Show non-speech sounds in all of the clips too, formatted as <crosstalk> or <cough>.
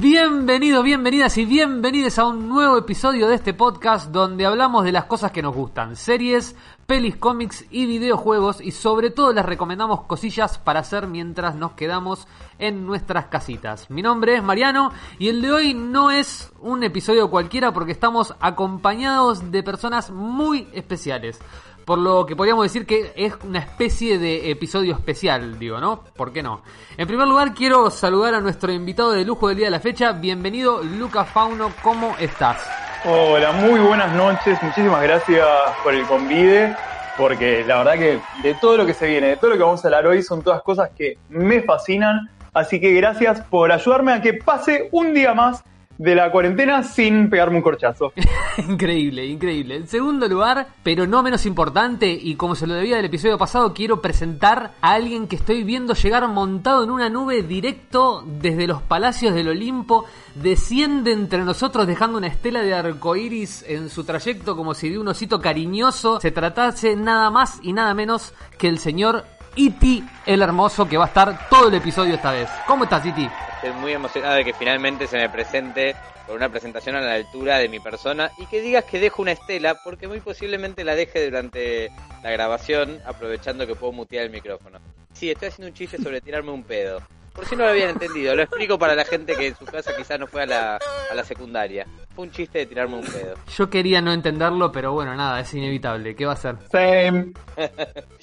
Bienvenidos, bienvenidas y bienvenidos a un nuevo episodio de este podcast donde hablamos de las cosas que nos gustan, series, pelis, cómics y videojuegos y sobre todo les recomendamos cosillas para hacer mientras nos quedamos en nuestras casitas. Mi nombre es Mariano y el de hoy no es un episodio cualquiera porque estamos acompañados de personas muy especiales. Por lo que podríamos decir que es una especie de episodio especial, digo, ¿no? ¿Por qué no? En primer lugar, quiero saludar a nuestro invitado de lujo del día de la fecha. Bienvenido, Luca Fauno, ¿cómo estás? Hola, muy buenas noches. Muchísimas gracias por el convite. Porque la verdad que de todo lo que se viene, de todo lo que vamos a hablar hoy, son todas cosas que me fascinan. Así que gracias por ayudarme a que pase un día más de la cuarentena sin pegarme un corchazo. <laughs> increíble, increíble. En segundo lugar, pero no menos importante, y como se lo debía del episodio pasado, quiero presentar a alguien que estoy viendo llegar montado en una nube directo desde los palacios del Olimpo. Desciende entre nosotros dejando una estela de arcoíris en su trayecto como si de un osito cariñoso se tratase nada más y nada menos que el señor Iti el Hermoso, que va a estar todo el episodio esta vez. ¿Cómo estás, Iti? Estoy muy emocionado de que finalmente se me presente por una presentación a la altura de mi persona y que digas que dejo una estela, porque muy posiblemente la deje durante la grabación, aprovechando que puedo mutear el micrófono. Sí, estoy haciendo un chiste sobre tirarme un pedo. Por si no lo habían entendido, lo explico para la gente que en su casa quizás no fue a la, a la secundaria. Fue un chiste de tirarme un pedo. Yo quería no entenderlo, pero bueno, nada, es inevitable. ¿Qué va a ser? Same. <laughs>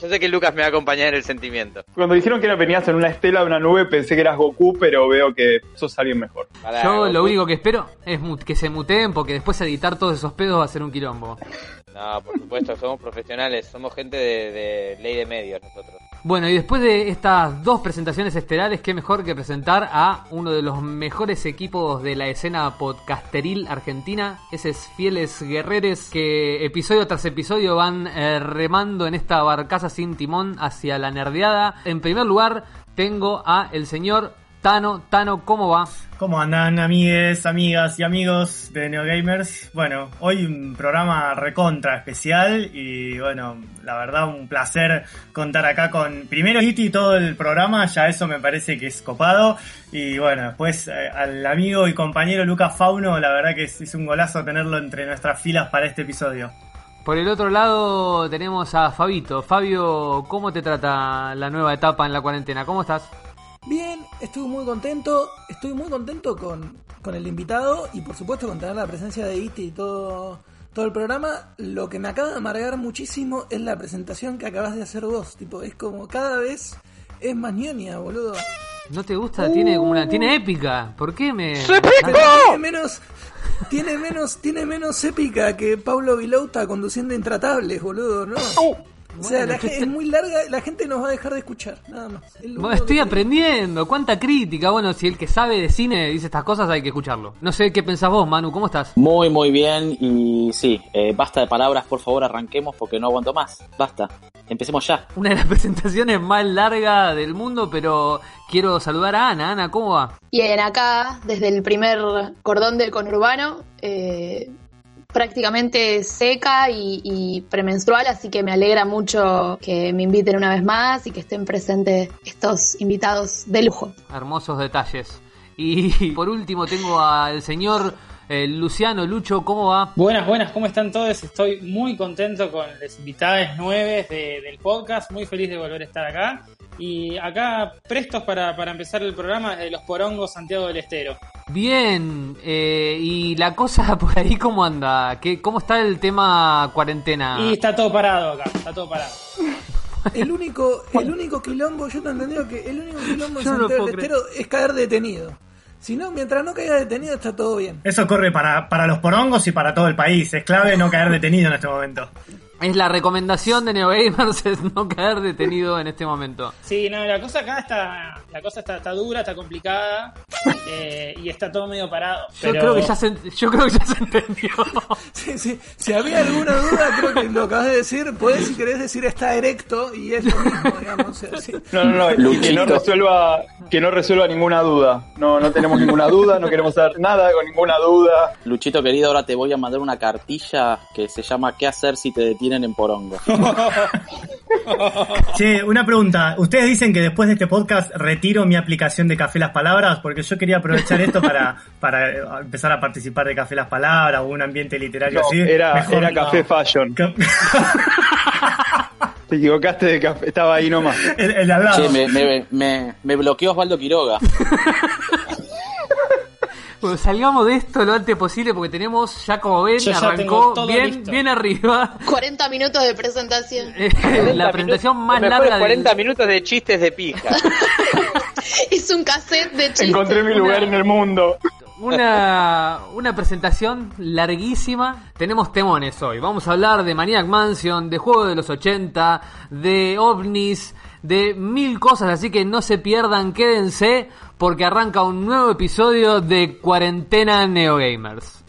Yo sé que Lucas me va a acompañar en el sentimiento. Cuando dijeron que venías en una estela de una nube, pensé que eras Goku, pero veo que sos alguien mejor. Para Yo lo único que espero es que se muteen porque después editar todos esos pedos va a ser un quilombo. No, por supuesto, somos profesionales, somos gente de, de ley de medios nosotros. Bueno, y después de estas dos presentaciones estelares, qué mejor que presentar a uno de los mejores equipos de la escena podcasteril argentina, esos fieles guerreres que episodio tras episodio van eh, remando en esta barcaza sin timón hacia la nerdeada. En primer lugar, tengo a el señor Tano. Tano, ¿cómo va? ¿Cómo andan amigues, amigas y amigos de NeoGamers? Bueno, hoy un programa recontra especial y bueno, la verdad un placer contar acá con primero Iti y todo el programa, ya eso me parece que es copado y bueno, después eh, al amigo y compañero Lucas Fauno, la verdad que es, es un golazo tenerlo entre nuestras filas para este episodio. Por el otro lado tenemos a Fabito. Fabio, ¿cómo te trata la nueva etapa en la cuarentena? ¿Cómo estás? Bien, estoy muy contento, estoy muy contento con, con el invitado y por supuesto con tener la presencia de Iti y todo, todo el programa. Lo que me acaba de amargar muchísimo es la presentación que acabas de hacer vos, tipo, es como cada vez es más ñoña, boludo. ¿No te gusta? Tiene como una. Tiene épica. ¿Por qué me.? Pero tiene menos, tiene menos, tiene menos épica que Pablo Vilouta conduciendo intratables, boludo, ¿no? O sea, la gente- es muy larga, la gente nos va a dejar de escuchar, nada más. Es Bueno, estoy que- aprendiendo. ¿Cuánta crítica? Bueno, si el que sabe de cine dice estas cosas, hay que escucharlo. No sé qué pensás vos, Manu. ¿Cómo estás? Muy, muy bien. Y sí, eh, basta de palabras, por favor, arranquemos porque no aguanto más. Basta. Empecemos ya. Una de las <laughs> presentaciones más largas del mundo, pero quiero saludar a Ana. Ana, ¿cómo va? Bien, acá, desde el primer cordón del conurbano, eh, prácticamente seca y, y premenstrual, así que me alegra mucho que me inviten una vez más y que estén presentes estos invitados de lujo. Hermosos detalles. Y <laughs> por último tengo al señor eh, Luciano Lucho. ¿Cómo va? Buenas, buenas, ¿cómo están todos? Estoy muy contento con las invitadas nueve de- del podcast, muy feliz de volver a estar acá. Y acá prestos para, para empezar el programa de Los Porongos Santiago del Estero. Bien, eh, y la cosa <laughs> por ahí, ¿cómo anda? ¿Qué, ¿Cómo está el tema cuarentena? Y está todo parado acá, está todo parado. <laughs> El único, el único quilombo, yo te he entendido que el único quilombo no lo Santiago del Estero es caer detenido. Si no, mientras no caiga detenido está todo bien. Eso corre para, para los porongos y para todo el país, es clave no caer detenido en este momento. Es la recomendación de NeoGamers <laughs> es no caer detenido en este momento. Sí, no, la cosa acá está, la cosa está, está dura, está complicada eh, y está todo medio parado. Yo creo que ya se, yo creo que ya se entendió. <laughs> Sí, sí. Si había alguna duda, creo que lo acabas de decir, podés si querés decir está erecto y es lo mismo, digamos. No, no, no, y que no resuelva, que no resuelva ninguna duda. No, no tenemos ninguna duda, no queremos saber nada con ninguna duda. Luchito querido, ahora te voy a mandar una cartilla que se llama ¿Qué hacer si te en Porongo? <laughs> Che, una pregunta. Ustedes dicen que después de este podcast retiro mi aplicación de Café Las Palabras, porque yo quería aprovechar esto para, para empezar a participar de Café Las Palabras o un ambiente literario No, así. era, Mejor era no. Café Fashion. Ca- <laughs> Te equivocaste de café, estaba ahí nomás. el, el al lado. Che, me, me, me, me bloqueó Osvaldo Quiroga. <laughs> Bueno, salgamos de esto lo antes posible porque tenemos, ya como ven, ya arrancó bien, listo. bien arriba. <laughs> 40 minutos de presentación. Eh, la presentación más larga 40 del... minutos de chistes de pija. <laughs> Es un cassette de chistes. Encontré mi lugar en el mundo. Una, una presentación larguísima. Tenemos temones hoy. Vamos a hablar de Maniac Mansion, de juegos de los 80, de ovnis, de mil cosas. Así que no se pierdan, quédense, porque arranca un nuevo episodio de Cuarentena Neogamers.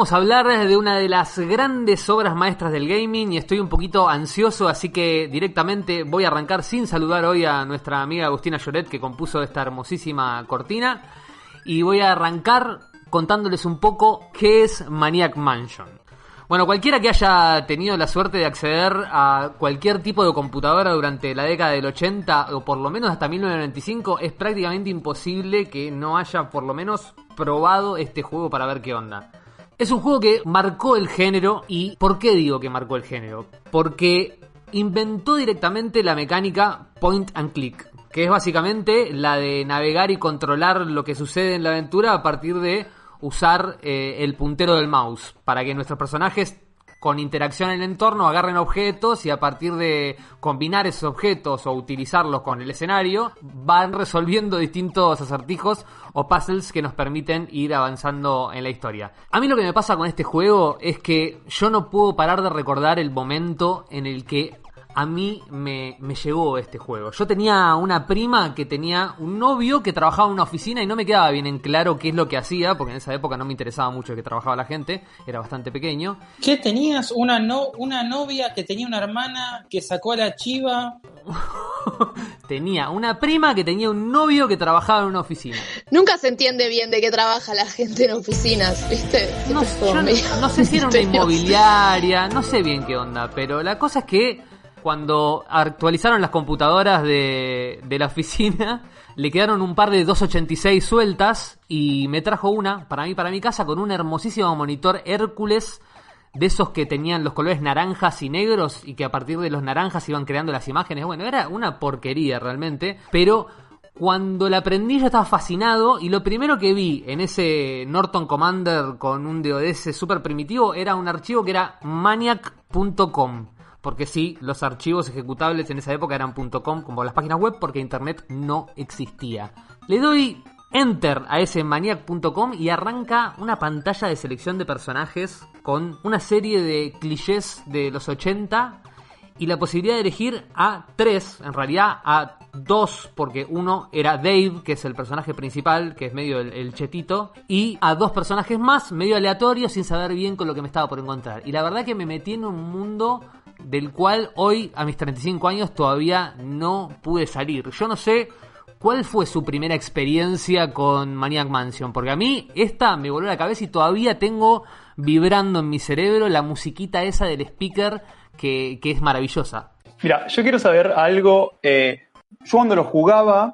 Vamos a hablar de una de las grandes obras maestras del gaming y estoy un poquito ansioso, así que directamente voy a arrancar sin saludar hoy a nuestra amiga Agustina Lloret que compuso esta hermosísima cortina y voy a arrancar contándoles un poco qué es Maniac Mansion. Bueno, cualquiera que haya tenido la suerte de acceder a cualquier tipo de computadora durante la década del 80 o por lo menos hasta 1995 es prácticamente imposible que no haya por lo menos probado este juego para ver qué onda. Es un juego que marcó el género y ¿por qué digo que marcó el género? Porque inventó directamente la mecánica point and click, que es básicamente la de navegar y controlar lo que sucede en la aventura a partir de usar eh, el puntero del mouse para que nuestros personajes con interacción en el entorno agarren objetos y a partir de combinar esos objetos o utilizarlos con el escenario van resolviendo distintos acertijos o puzzles que nos permiten ir avanzando en la historia. A mí lo que me pasa con este juego es que yo no puedo parar de recordar el momento en el que a mí me, me llegó este juego. Yo tenía una prima que tenía un novio que trabajaba en una oficina y no me quedaba bien en claro qué es lo que hacía, porque en esa época no me interesaba mucho que trabajaba la gente, era bastante pequeño. ¿Qué tenías? Una, no, una novia que tenía una hermana que sacó a la chiva. <laughs> tenía una prima que tenía un novio que trabajaba en una oficina. Nunca se entiende bien de qué trabaja la gente en oficinas, ¿viste? No, yo sé si era una <laughs> inmobiliaria, no sé bien qué onda, pero la cosa es que cuando actualizaron las computadoras de, la oficina, le quedaron un par de 286 sueltas y me trajo una para mí, para mi casa, con un hermosísimo monitor Hércules de esos que tenían los colores naranjas y negros y que a partir de los naranjas iban creando las imágenes. Bueno, era una porquería realmente, pero cuando la aprendí yo estaba fascinado y lo primero que vi en ese Norton Commander con un DOS súper primitivo era un archivo que era maniac.com. Porque sí, los archivos ejecutables en esa época eran .com como las páginas web porque internet no existía. Le doy enter a ese maniac.com y arranca una pantalla de selección de personajes con una serie de clichés de los 80 y la posibilidad de elegir a tres, en realidad a dos, porque uno era Dave, que es el personaje principal, que es medio el, el chetito, y a dos personajes más, medio aleatorios, sin saber bien con lo que me estaba por encontrar. Y la verdad que me metí en un mundo del cual hoy, a mis 35 años, todavía no pude salir. Yo no sé cuál fue su primera experiencia con Maniac Mansion, porque a mí esta me voló la cabeza y todavía tengo vibrando en mi cerebro la musiquita esa del speaker que, que es maravillosa. Mira, yo quiero saber algo. eh, yo cuando lo jugaba,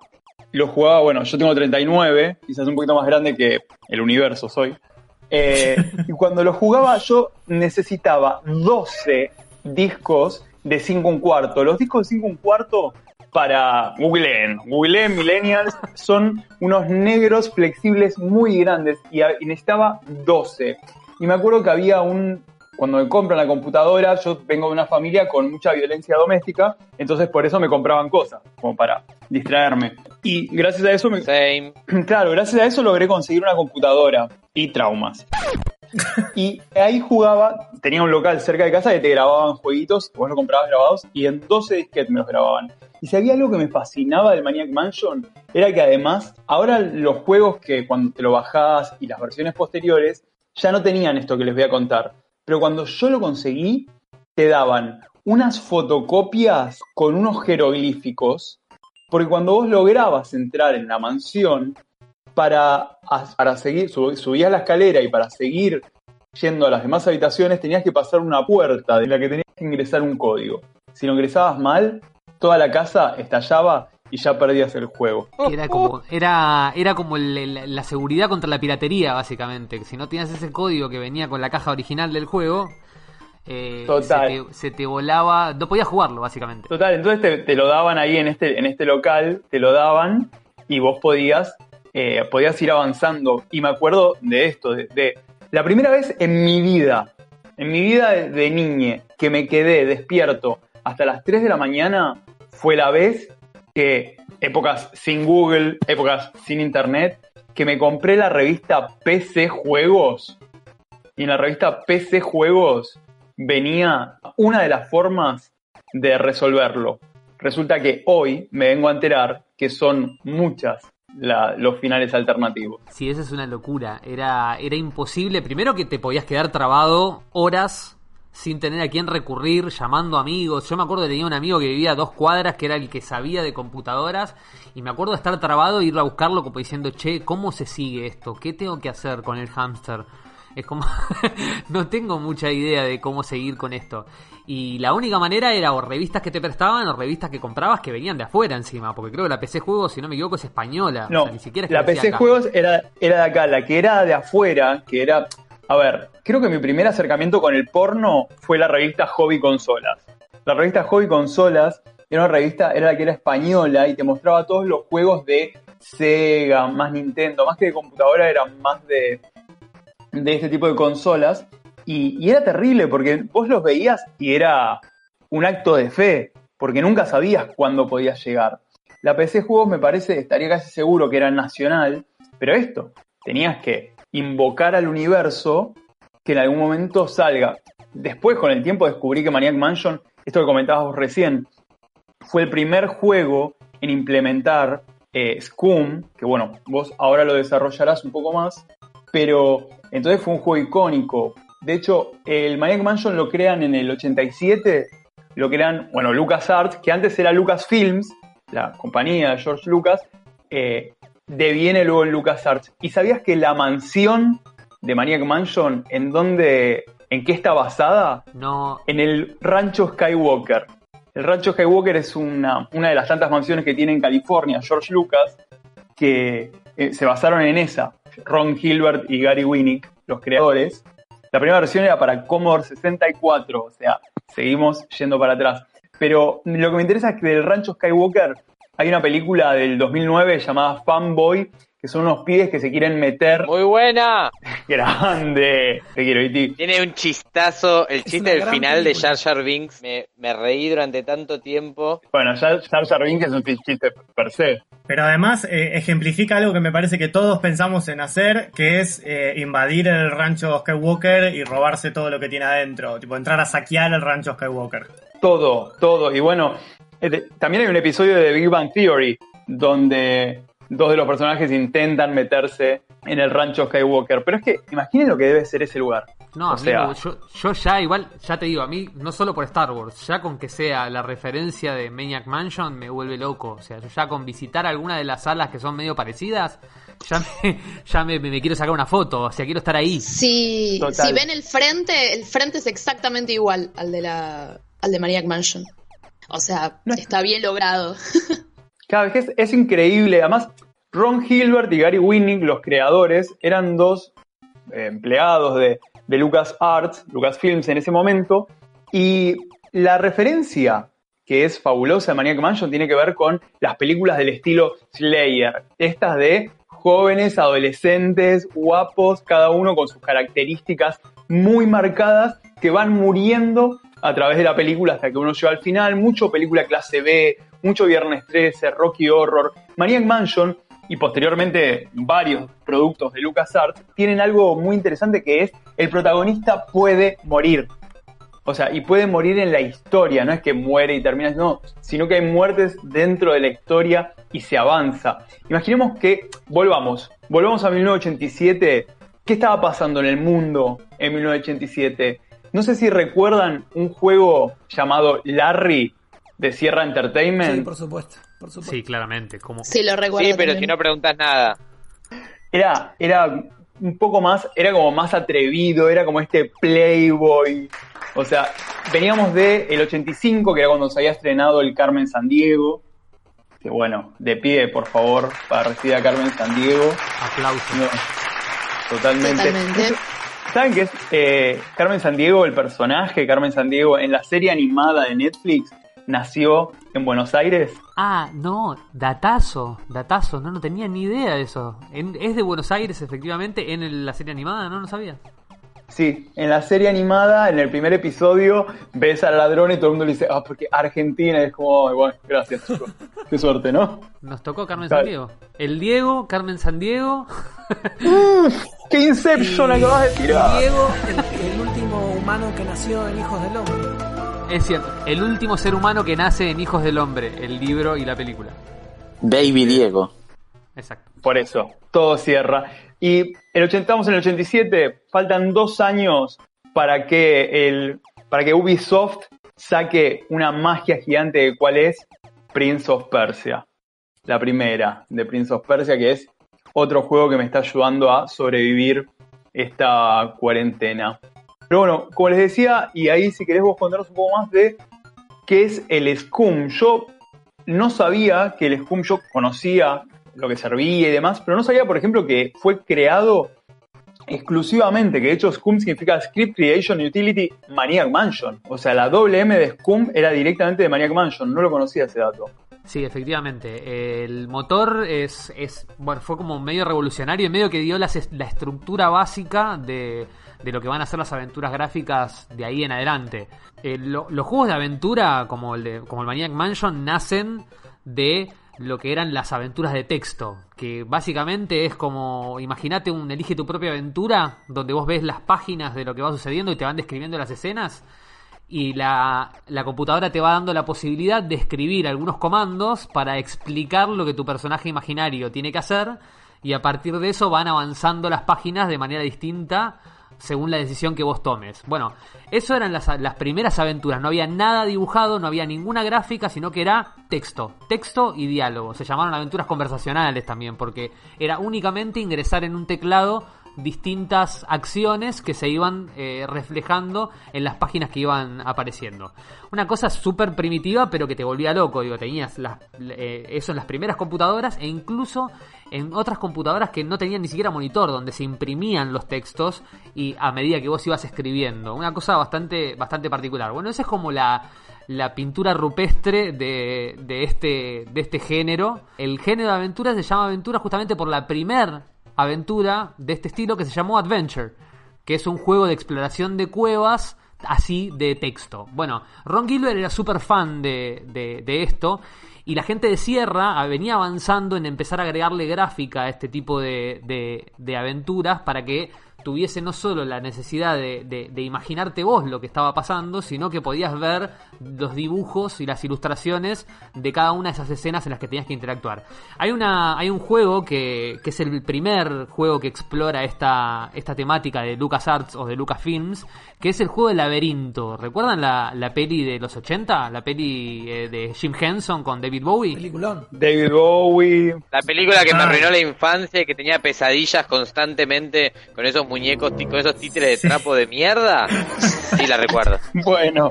lo jugaba, bueno, yo tengo 39, quizás un poquito más grande que el universo soy. eh, <laughs> y cuando lo jugaba, yo necesitaba 12 discos de 5 un cuarto. Los discos de 5 un cuarto para googleen, googleen millennials, son unos negros flexibles muy grandes y, a- y necesitaba 12. Y me acuerdo que había un, cuando me compran la computadora, yo vengo de una familia con mucha violencia doméstica, entonces por eso me compraban cosas, como para distraerme. Y gracias a eso me, Same. <clears throat> Claro, gracias a eso logré conseguir una computadora y traumas. Y ahí jugaba, tenía un local cerca de casa que te grababan jueguitos, vos lo comprabas grabados y en 12 disquetes me los grababan. Y si había algo que me fascinaba del Maniac Mansion, era que además, ahora los juegos que cuando te lo bajás y las versiones posteriores, ya no tenían esto que les voy a contar. Pero cuando yo lo conseguí, te daban unas fotocopias con unos jeroglíficos, porque cuando vos lograbas entrar en la mansión, para, para seguir, sub- subías la escalera y para seguir yendo a las demás habitaciones tenías que pasar una puerta de la que tenías que ingresar un código. Si lo ingresabas mal, toda la casa estallaba y ya perdías el juego. Era como, era, era como el- el- la seguridad contra la piratería, básicamente. Si no tenías ese código que venía con la caja original del juego, eh, Total. Se, te, se te volaba, no podías jugarlo, básicamente. Total, entonces te, te lo daban ahí en este, en este local, te lo daban y vos podías, eh, podías ir avanzando. Y me acuerdo de esto, de, la primera vez en mi vida, en mi vida de, de niñe, que me quedé despierto hasta las 3 de la mañana, fue la vez que, épocas sin Google, épocas sin Internet, que me compré la revista PC Juegos. Y en la revista PC Juegos venía una de las formas de resolverlo. Resulta que hoy me vengo a enterar que son muchas la- los finales alternativos. Sí, esa es una locura. Era, era imposible. Primero que te podías quedar trabado horas sin tener a quién recurrir, llamando amigos. Yo me acuerdo que tenía un amigo que vivía a dos cuadras, que era el que sabía de computadoras, y me acuerdo de estar trabado e ir a buscarlo como diciendo, che, ¿cómo se sigue esto? ¿Qué tengo que hacer con el hámster? Es como, <laughs> no tengo mucha idea de cómo seguir con esto. Y la única manera era o revistas que te prestaban o revistas que comprabas que venían de afuera encima, porque creo que la PC Juegos, si no me equivoco, es española. No, O sea, ni siquiera es que la PC acá. Juegos era, era de acá, la que era de afuera, que era... A ver, creo que mi primer acercamiento con el porno fue la revista Hobby Consolas. La revista Hobby Consolas era una revista, era la que era española y te mostraba todos los juegos de Sega, más Nintendo, más que de computadora, eran más de, de este tipo de consolas. Y, era terrible porque vos los veías y era un acto de fe, porque nunca sabías cuándo podías llegar. La PC Juegos me parece, estaría casi seguro que era nacional, pero esto, tenías que invocar al universo que en algún momento salga. Después, con el tiempo, descubrí que Maniac Mansion, esto que comentabas vos recién, fue el primer juego en implementar eh, Scum, que bueno, vos ahora lo desarrollarás un poco más, pero entonces fue un juego icónico. De hecho, el Maniac Mansion lo crean en el 87, lo crean, bueno, LucasArts, que antes era Lucasfilms, la compañía de George Lucas, eh, deviene luego en LucasArts. ¿Y sabías que la mansión de Maniac Mansion, en dónde, en qué está basada? No, En el Rancho Skywalker. El Rancho Skywalker es una, una de las tantas mansiones que tiene en California George Lucas, que eh, se basaron en esa. Ron Gilbert y Gary Winnick, los creadores. La primera versión era para Commodore 64, o sea, seguimos yendo para atrás. Pero lo que me interesa es que del Rancho Skywalker hay una película del 2009 llamada Fanboy, que son unos pibes que se quieren meter. Muy buena. <laughs> Grande, te quiero, Iti. Tiene un chistazo. El Es chiste del final de. Jar Jar Binks. Me, me reí durante tanto tiempo. Bueno, Jar Jar Binks es un chiste per se. Pero además eh, ejemplifica algo que me parece que todos pensamos en hacer, que es eh, invadir el rancho Skywalker y robarse todo lo que tiene adentro. Tipo, entrar a saquear el rancho Skywalker. Todo, todo. Y bueno, eh, también hay un episodio de Big Bang Theory donde dos de los personajes intentan meterse en el rancho Skywalker. Pero es que imaginen lo que debe ser ese lugar. No, O amigo, sea- yo, yo ya igual, ya te digo, a mí, no solo por Star Wars, ya con que sea la referencia de Maniac Mansion me vuelve loco. O sea, yo ya con visitar alguna de las salas que son medio parecidas, ya me, <laughs> ya me, me quiero sacar una foto, o sea, quiero estar ahí. Si, Total. si ven el frente, el frente es exactamente igual al de la al de Maniac Mansion. O sea, No. está bien logrado. <laughs> Cada vez que es, es increíble. Además, Ron Gilbert y Gary Winnick, los creadores, eran dos eh, empleados de, de LucasArts, Lucasfilms en ese momento. Y la referencia que es fabulosa de Maniac Mansion tiene que ver con las películas del estilo Slayer. Estas de jóvenes, adolescentes, guapos, cada uno con sus características muy marcadas que van muriendo a través de la película hasta que uno llega al final. Mucho película clase B, mucho Viernes 13, Rocky Horror. Maniac Mansion y posteriormente varios productos de LucasArts tienen algo muy interesante que es el protagonista puede morir. O sea, y puede morir en la historia, no es que muere y termina, no, sino que hay muertes dentro de la historia y se avanza. Imaginemos que, volvamos, volvamos a 1987, ¿qué estaba pasando en el mundo en 1987? No sé si recuerdan un juego llamado Larry de Sierra Entertainment. Sí, por supuesto, por supuesto. Sí, claramente. Como... Sí, lo recuerdo. Sí, pero también. si no preguntas nada. Era, era un poco más, era como más atrevido, era como este Playboy. O sea, veníamos de el 85, que era cuando se había estrenado el Carmen San Diego. Que bueno, de pie, por favor, para recibir a Carmen San Diego. Aplausos. No, totalmente. Totalmente. ¿Saben qué es eh, Carmen San Diego, el personaje Carmen San Diego en la serie animada de Netflix? Nació en Buenos Aires. Ah, no, datazo, datazo, no, no tenía ni idea de eso. En- es de Buenos Aires, efectivamente, en el- la serie animada, no, no sabía. Sí, en la serie animada, en el primer episodio, ves al ladrón y todo el mundo le dice, ah, porque Argentina y es como, "Ay, bueno, gracias, chicos. Qué suerte, ¿no? Nos tocó Carmen Claro. San Diego. El Diego, Carmen San Diego. ¡Qué Inception acabas de tirar! Diego, el, el último humano que nació en Hijos del Hombre. Es cierto, el último ser humano que nace en Hijos del Hombre, el libro y la película. Baby Diego. Exacto. Por eso, todo cierra. Y el 80, estamos en el 87, faltan dos años para que, el, para que Ubisoft saque una magia gigante de cuál es Prince of Persia. La primera de Prince of Persia, que es otro juego que me está ayudando a sobrevivir esta cuarentena. Pero bueno, como les decía, y ahí si querés vos contarnos un poco más de qué es el Scum. Yo no sabía que el Scum, yo conocía lo que servía y demás, pero no sabía, por ejemplo, que fue creado exclusivamente, que de hecho Scum significa Script Creation Utility Maniac Mansion. O sea, la doble M de Scum era directamente de Maniac Mansion, no lo conocía ese dato. Sí, efectivamente. El motor es, es bueno, fue como medio revolucionario y medio que dio la estructura básica de, de lo que van a ser las aventuras gráficas de ahí en adelante. Eh, lo- los juegos de aventura, como el, de, como el Maniac Mansion, nacen de lo que eran las aventuras de texto, que básicamente es como, imagínate un elige tu propia aventura, donde vos ves las páginas de lo que va sucediendo y te van describiendo las escenas y la, la computadora te va dando la posibilidad de escribir algunos comandos para explicar lo que tu personaje imaginario tiene que hacer y a partir de eso van avanzando las páginas de manera distinta según la decisión que vos tomes. Bueno, eso eran las, las primeras aventuras, no había nada dibujado, no había ninguna gráfica, sino que era texto, texto y diálogo. Se llamaron aventuras conversacionales también, porque era únicamente ingresar en un teclado distintas acciones que se iban eh, reflejando en las páginas que iban apareciendo. Una cosa súper primitiva, pero que te volvía loco. Digo, tenías eh, eso en las primeras computadoras e incluso en otras computadoras que no tenían ni siquiera monitor, donde se imprimían los textos y a medida que vos ibas escribiendo. Una cosa bastante, bastante particular. Bueno, esa es como la, la pintura rupestre de, de, este, de este género. El género de aventura se llama aventura justamente por la primer aventura de este estilo que se llamó Adventure, que es un juego de exploración de cuevas así de texto. Bueno, Ron Gilbert era súper fan de, de, de, esto y la gente de Sierra venía avanzando en empezar a agregarle gráfica a este tipo de, de, de aventuras para que tuviese no solo la necesidad de, de, de, imaginarte vos lo que estaba pasando, sino que podías ver los dibujos y las ilustraciones de cada una de esas escenas en las que tenías que interactuar. Hay, una, hay un juego que, que es el primer juego que explora esta, esta temática de LucasArts o de Lucasfilms, que es el juego del laberinto. ¿Recuerdan la, la peli de los 80? La peli eh, de Jim Henson con David Bowie. Peliculón. David Bowie. La película que me Ah. arruinó la infancia y que tenía pesadillas constantemente con esos muñecos, con esos títeres de trapo de mierda. Sí, la recuerdo. <laughs> Bueno,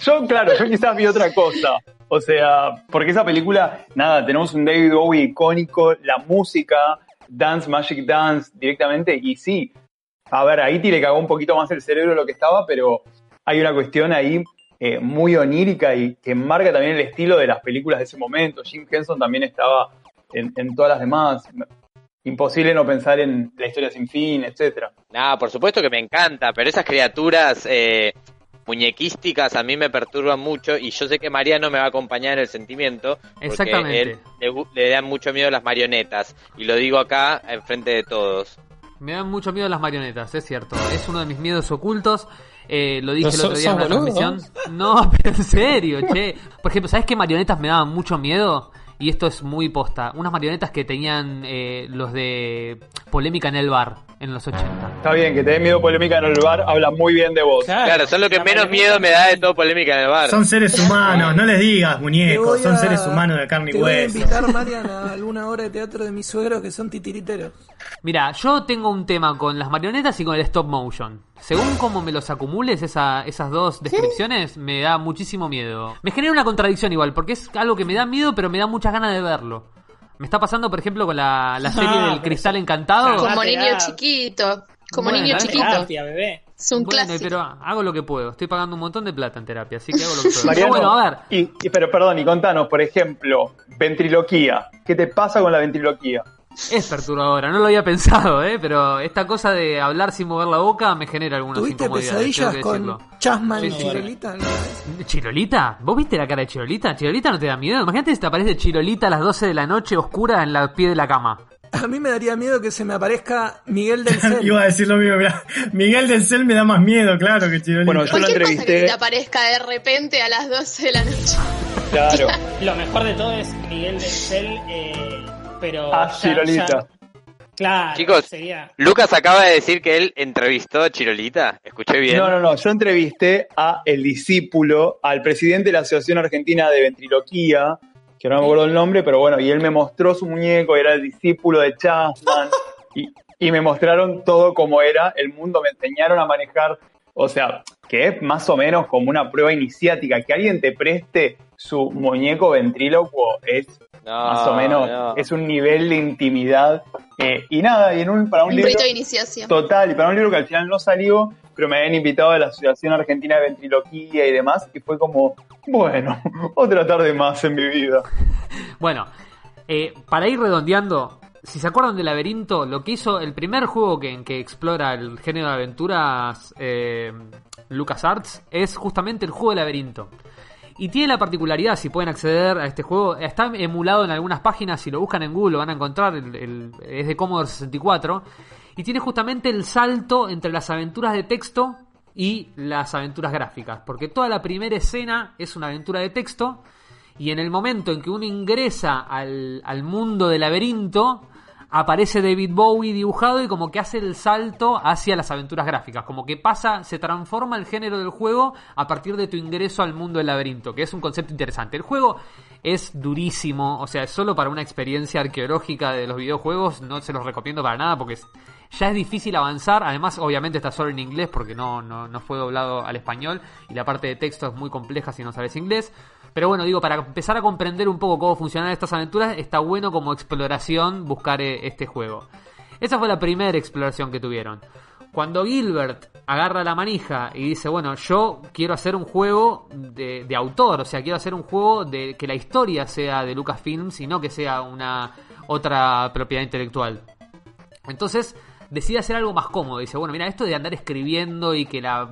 yo, claro, yo quizás vi otra cosa. O sea, porque esa película, nada, tenemos un David Bowie icónico, la música, Dance, Magic Dance directamente, y sí, a ver, ahí te le cagó un poquito más el cerebro lo que estaba, pero hay una cuestión ahí eh, muy onírica y que marca también el estilo de las películas de ese momento. Jim Henson también estaba en, en todas las demás. Imposible no pensar en la historia sin fin, etcétera. Nada, por supuesto que me encanta, pero esas criaturas eh, muñequísticas a mí me perturban mucho y yo sé que Mariano me va a acompañar en el sentimiento. Porque Exactamente. él le, dan mucho miedo las marionetas y lo digo acá enfrente de todos. Me dan mucho miedo las marionetas, es cierto. Es uno de mis miedos ocultos. Eh, lo dije el otro día en una transmisión. No, <laughs> pero en serio, che. Por ejemplo, ¿sabes qué marionetas me daban mucho miedo? Y esto es muy posta. Unas marionetas que tenían eh, los de polémica en el bar en los 80. Está bien, que te dé miedo polémica en el bar, habla muy bien de vos. Claro, son lo que menos miedo me da de todo polémica en el bar. Son seres humanos, no les digas muñecos, son a- seres humanos de carne y Te voy a hueso. invitar, Marian, a alguna obra de teatro de mis suegros que son titiriteros. Mira, yo tengo un tema con las marionetas y con el stop motion. Según cómo me los acumules, esa- esas dos descripciones, me da muchísimo miedo. Me genera una contradicción igual, porque es algo que me da miedo, pero me da muchas ganas de verlo. Me está pasando, por ejemplo, con la, la serie Ah, del pero Cristal eso- Encantado. Como niño chiquito. Como Bueno, niño es chiquito. Terapia, bebé. Es un Bueno, clásico. pero hago lo que puedo. Estoy pagando un montón de plata en terapia, así que hago lo que puedo. Pero Mariano, bueno, a ver. Y, y- pero perdón, y contanos, por ejemplo, ventriloquía. ¿Qué te pasa con la ventriloquía? Es perturbadora, no lo había pensado, ¿eh? Pero esta cosa de hablar sin mover la boca me genera algunas ¿Tuviste incomodidades. pesadillas tengo que con decirlo. Chasman Sí, y sí. Chirolita? alguna vez? ¿Chirolita? ¿Vos viste la cara de Chirolita? ¿Chirolita no te da miedo? Imagínate si te aparece Chirolita a las 12 de la noche oscura en la pie de la cama. A mí me daría miedo que se me aparezca Miguel del <laughs> Cel. Iba a decir lo mismo, mirá, Miguel del Cel me da más miedo, claro, que Chirolita. Bueno, yo ¿Por lo qué pasa que entrevisté. te aparezca de repente a las 12 de la noche? Claro. <laughs> Lo mejor de todo es Miguel del Cel, eh, pero. Ah, ya- Chirolita. ya- claro, Chicos, sería. Lucas acaba de decir que él entrevistó a Chirolita. ¿Escuché bien? No, no, no. Yo entrevisté a el discípulo, al presidente de la Asociación Argentina de Ventriloquía, que no me acuerdo el nombre, pero bueno, y él me mostró su muñeco, era el discípulo de Chapman, y, y me mostraron todo cómo era el mundo, me enseñaron a manejar, o sea, que es más o menos como una prueba iniciática, que alguien te preste su muñeco ventrílocuo es No, más o menos, no. es un nivel de intimidad. eh, y nada, y en un, para un, Un libro... rito de iniciación. Total, y para un libro que al final no salió, pero me habían invitado a la Asociación Argentina de Ventriloquía y demás, y fue como, bueno, <laughs> otra tarde más en mi vida. Bueno, eh, para ir redondeando, si se acuerdan del laberinto, lo que hizo el primer juego que, en que explora el género de aventuras eh, LucasArts es justamente el juego de laberinto. Y tiene la particularidad, si pueden acceder a este juego, está emulado en algunas páginas, si lo buscan en Google lo van a encontrar, el- es de Commodore 64, y tiene justamente el salto entre las aventuras de texto y las aventuras gráficas, porque toda la primera escena es una aventura de texto, y en el momento en que uno ingresa al, al mundo del laberinto, aparece David Bowie dibujado y como que hace el salto hacia las aventuras gráficas, como que pasa, se transforma el género del juego a partir de tu ingreso al mundo del laberinto, que es un concepto interesante. El juego es durísimo, o sea, es solo para una experiencia arqueológica de los videojuegos, no se los recomiendo para nada porque ya es difícil avanzar, además obviamente está solo en inglés porque no, no, no fue doblado al español y la parte de texto es muy compleja si no sabes inglés. Pero bueno, digo, para empezar a comprender un poco cómo funcionan estas aventuras, está bueno como exploración buscar eh, este juego. Esa fue la primera exploración que tuvieron. Cuando Gilbert agarra la manija y dice, bueno, yo quiero hacer un juego de, autor, o sea, quiero hacer un juego de que la historia sea de Lucasfilms y no que sea una otra propiedad intelectual. Entonces decide hacer algo más cómodo. Dice, bueno, mira, esto de andar escribiendo y que la,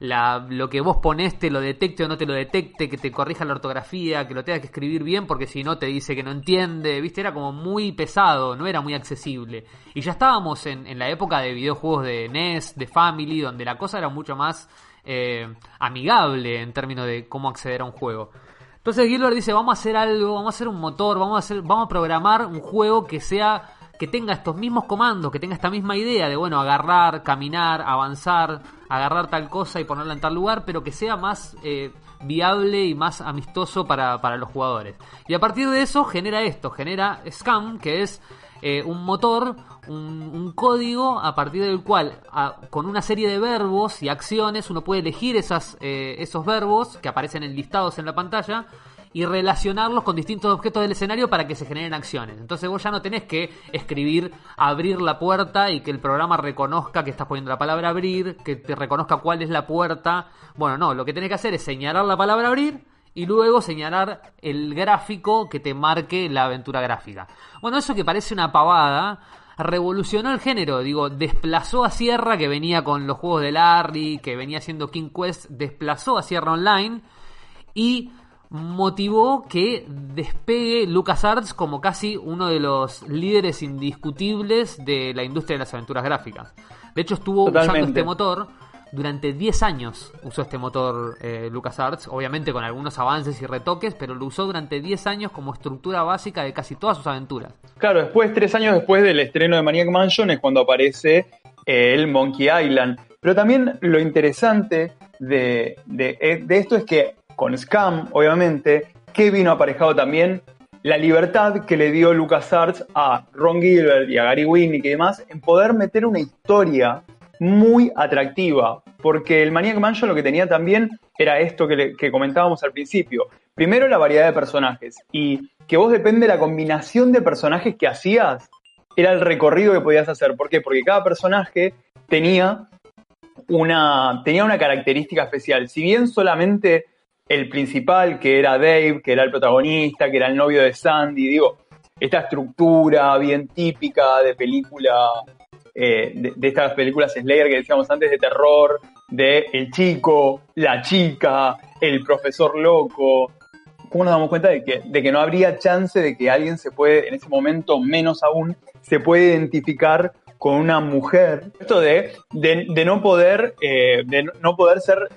la- lo que vos ponés te lo detecte o no te lo detecte, que te corrija la ortografía, que lo tengas que escribir bien porque si no te dice que no entiende, viste, era como muy pesado, no era muy accesible. Y ya estábamos en, en la época de videojuegos de NES, de Family, donde la cosa era mucho más eh, amigable en términos de cómo acceder a un juego. Entonces Gilbert dice, vamos a hacer algo, vamos a hacer un motor, vamos a hacer, vamos a programar un juego que sea, que tenga estos mismos comandos, que tenga esta misma idea de bueno, agarrar, caminar, avanzar, agarrar tal cosa y ponerla en tal lugar, pero que sea más eh, viable y más amistoso para, para los jugadores. Y a partir de eso genera esto, genera Scam, que es eh, un motor, un, un código a partir del cual, con una serie de verbos y acciones, uno puede elegir esas, eh, esos verbos que aparecen enlistados en la pantalla y relacionarlos con distintos objetos del escenario para que se generen acciones. Entonces vos ya no tenés que escribir abrir la puerta y que el programa reconozca que estás poniendo la palabra abrir, que te reconozca cuál es la puerta. Bueno, no, lo que tenés que hacer es señalar la palabra abrir y luego señalar el gráfico que te marque la aventura gráfica. Bueno, eso que parece una pavada, revolucionó el género, digo, desplazó a Sierra, que venía con los juegos de Larry, que venía haciendo King Quest, desplazó a Sierra Online y motivó que despegue LucasArts como casi uno de los líderes indiscutibles de la industria de las aventuras gráficas. De hecho, estuvo usando este motor durante 10 años usó este motor eh, LucasArts, obviamente con algunos avances y retoques, pero lo usó durante 10 años como estructura básica de casi todas sus aventuras. Claro, después, tres años después del estreno de Maniac Mansion es cuando aparece eh, el Monkey Island. Pero también lo interesante de, de- eh, de esto es que con Scam, obviamente, que vino aparejado también la libertad que le dio LucasArts a Ron Gilbert y a Gary Winnick y demás en poder meter una historia muy atractiva, porque el Maniac Mansion lo que tenía también era esto que, comentábamos al principio. Primero la variedad de personajes y que vos depende de la combinación de personajes que hacías, era el recorrido que podías hacer. ¿Por qué? Porque cada personaje tenía una, tenía una característica especial. Si bien solamente el principal, que era Dave, que era el protagonista, que era el novio de Sandy, digo, esta estructura bien típica de película, eh, de, estas películas Slayer que decíamos antes, de terror, de el chico, la chica, el profesor loco. ¿Cómo nos damos cuenta de que, de que no habría chance de que alguien se puede, en ese momento menos aún, se puede identificar con una mujer? Esto de, de no poder, eh, de no poder ser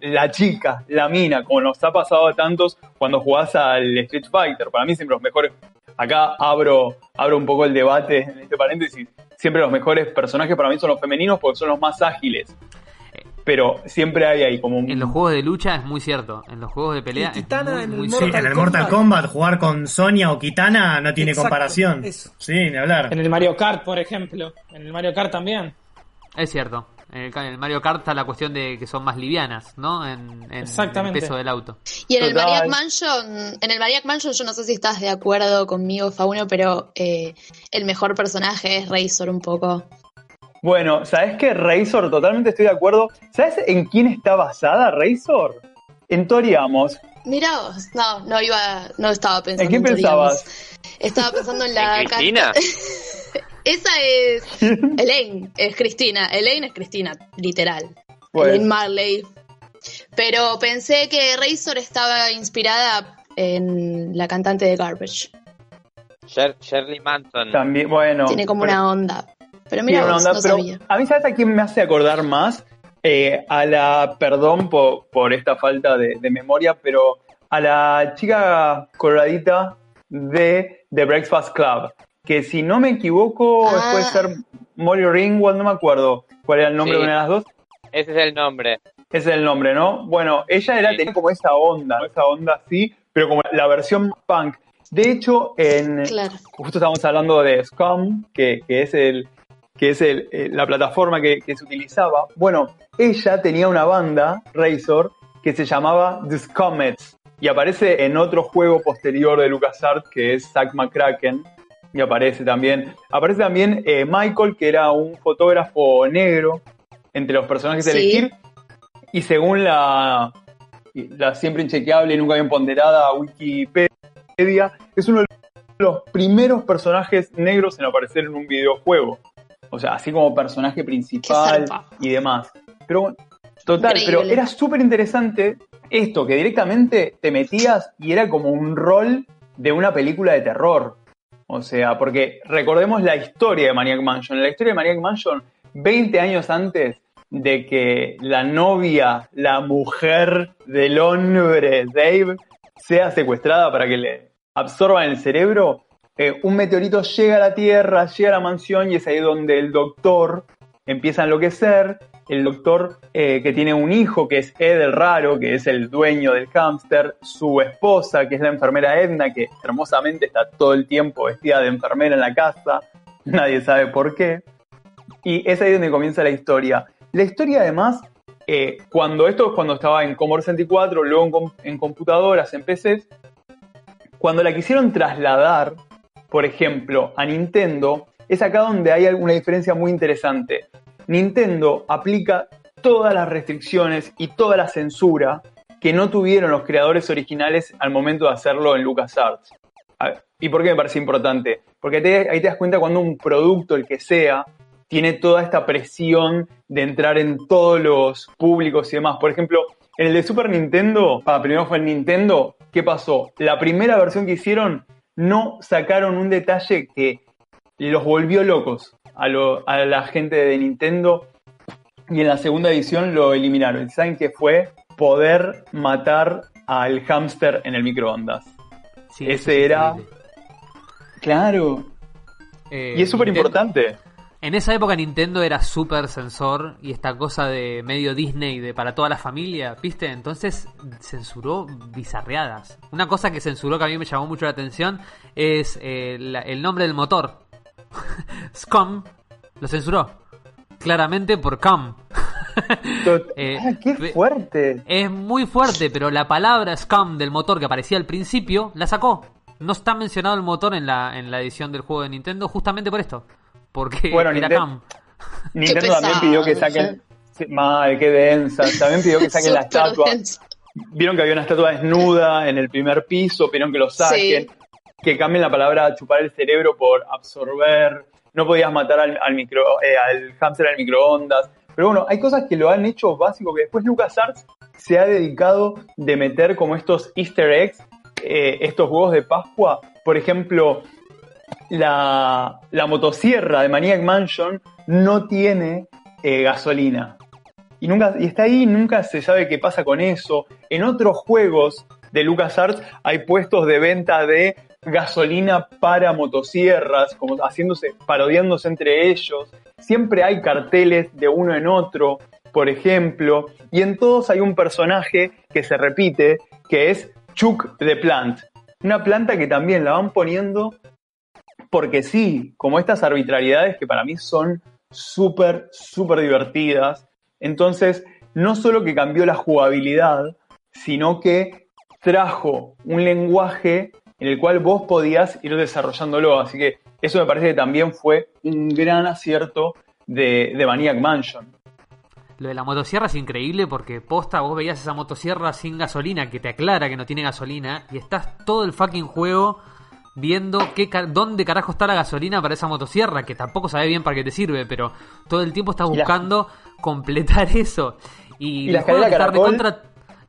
la chica, la mina, como nos ha pasado a tantos cuando jugás al Street Fighter. Para mí siempre los mejores, acá abro, abro un poco el debate en este paréntesis, siempre los mejores personajes para mí son los femeninos porque son los más ágiles. Pero siempre hay ahí como un... En los juegos de lucha es muy cierto, en los juegos de pelea Y es Kitana muy, en el Sí, Mortal cierto. en el Mortal Kombat. Kombat jugar con Sonia o Kitana no tiene Exacto, comparación. eso. Sí, ni hablar. En el Mario Kart, por ejemplo. En el Mario Kart también. Es cierto. En el, en el Mario Kart está la cuestión de que son más livianas, ¿no? En, en Exactamente. el peso del auto. Y en el. Maniac Mansion, en el Maniac Mansion yo no sé si estás de acuerdo conmigo, Fauno, pero eh, el mejor personaje es Razor un poco. Bueno, ¿sabes qué? Razor, totalmente estoy de acuerdo. ¿Sabes en quién está basada Razor? En Tori Amos. Mirá vos, no, no iba, no estaba pensando ¿En quién Tori pensabas? Estaba pensando en la ¿En Cristina? <laughs> Esa es <laughs> Elaine, es Cristina. Elaine es Cristina, literal. Pues- Elaine Marley. Pero pensé que Razor estaba inspirada en la cantante de Garbage. Sher- Shirley Manson. También, bueno. Tiene como pero- una onda. Pero mira, tiene una vos, onda, no pero sabía. A mí, ¿sabes a quién me hace acordar más? Eh, a la, perdón por, por esta falta de, de memoria, pero a la chica coloradita de The Breakfast Club. Que si no me equivoco, Ah. puede ser Molly Ringwald, no me acuerdo cuál era el nombre Sí. de una de las dos. Ese es el nombre. Ese es el nombre, ¿no? Bueno, ella era, Sí. tenía como esa onda, ¿no? esa onda así, pero como la versión punk. De hecho, en, Claro. justo estábamos hablando de Scum, que, que es el que es el, eh, la plataforma que, que se utilizaba. Bueno, ella tenía una banda, Razor, que se llamaba The Scumets, y aparece en otro juego posterior de LucasArts, que es Zack McCracken, y aparece también, aparece también eh, Michael, que era un fotógrafo negro, entre los personajes a Sí. elegir, y según la, la siempre inchequeable y nunca bien ponderada Wikipedia, es uno de los primeros personajes negros en aparecer en un videojuego. O sea, así como personaje principal y demás. Pero bueno, total, Increíble. pero era súper interesante esto, que directamente te metías y era como un rol de una película de terror. O sea, porque recordemos la historia de Maniac Mansion. La historia de Maniac Mansion, 20 años antes de que la novia, la mujer del hombre Dave, sea secuestrada para que le absorban el cerebro, eh, un meteorito llega a la Tierra, llega a la mansión y es ahí donde el doctor empieza a enloquecer. El doctor eh, que tiene un hijo que es Ed el Raro, que es el dueño del hámster, su esposa, que es la enfermera Edna, que hermosamente está todo el tiempo vestida de enfermera en la casa, <laughs> nadie sabe por qué. Y es ahí donde comienza la historia. La historia además, eh, cuando esto es cuando estaba en Commodore 64, luego en, en computadoras, en PCs, cuando la quisieron trasladar, por ejemplo, a Nintendo, es acá donde hay una diferencia muy interesante. Nintendo aplica todas las restricciones y toda la censura que no tuvieron los creadores originales al momento de hacerlo en LucasArts. ¿Y por qué me parece importante? Porque ahí te das cuenta cuando un producto, el que sea, tiene toda esta presión de entrar en todos los públicos y demás. Por ejemplo, en el de Super Nintendo, para primero fue el Nintendo, ¿qué pasó? La primera versión que hicieron no sacaron un detalle que los volvió locos a, a la gente de Nintendo y en la segunda edición lo eliminaron. ¿Saben qué fue? Poder matar al hámster en el microondas. Ese era... Claro. Eh, y es súper importante. En esa época Nintendo era súper sensor y esta cosa de medio Disney de para toda la familia, ¿viste? Entonces censuró bizarreadas. Una cosa que censuró que a mí me llamó mucho la atención es eh, el nombre del motor. <laughs> Scum lo censuró. Claramente por cum. <laughs> Eh, ah, ¡Qué fuerte! Es muy fuerte, pero la palabra scum del motor que aparecía al principio la sacó. No está mencionado el motor en la, en la edición del juego de Nintendo justamente por esto. Porque bueno, era Nintendo, <laughs> Nintendo también pidió que saquen. Mal, qué densa. También pidió que saquen la estatua. Vieron que había una estatua desnuda en el primer piso, pidieron que lo saquen. Que cambien la palabra chupar el cerebro por absorber. No podías matar al, micro, eh, al hamster al microondas. Pero bueno, hay cosas que lo han hecho básico, que después LucasArts se ha dedicado de meter como estos easter eggs, eh, estos huevos de Pascua. Por ejemplo, la, motosierra de Maniac Mansion no tiene eh, gasolina. Y, nunca, y está ahí, nunca se sabe qué pasa con eso. En otros juegos de LucasArts hay puestos de venta de gasolina para motosierras, como haciéndose, parodiándose entre ellos. Siempre hay carteles de uno en otro, por ejemplo, y en todos hay un personaje que se repite, que es Chuck the Plant. Una planta que también la van poniendo porque sí, como estas arbitrariedades que para mí son súper, súper divertidas. Entonces, no solo que cambió la jugabilidad, sino que trajo un lenguaje en el cual vos podías ir desarrollándolo. Así que eso me parece que también fue un gran acierto de, de Maniac Mansion. Lo de la motosierra es increíble porque posta, vos veías esa motosierra sin gasolina que te aclara que no tiene gasolina y estás todo el fucking juego viendo qué, dónde carajo está la gasolina para esa motosierra, que tampoco sabe bien para qué te sirve, pero todo el tiempo estás buscando completar <laughs> eso. Y, la escalera caracol.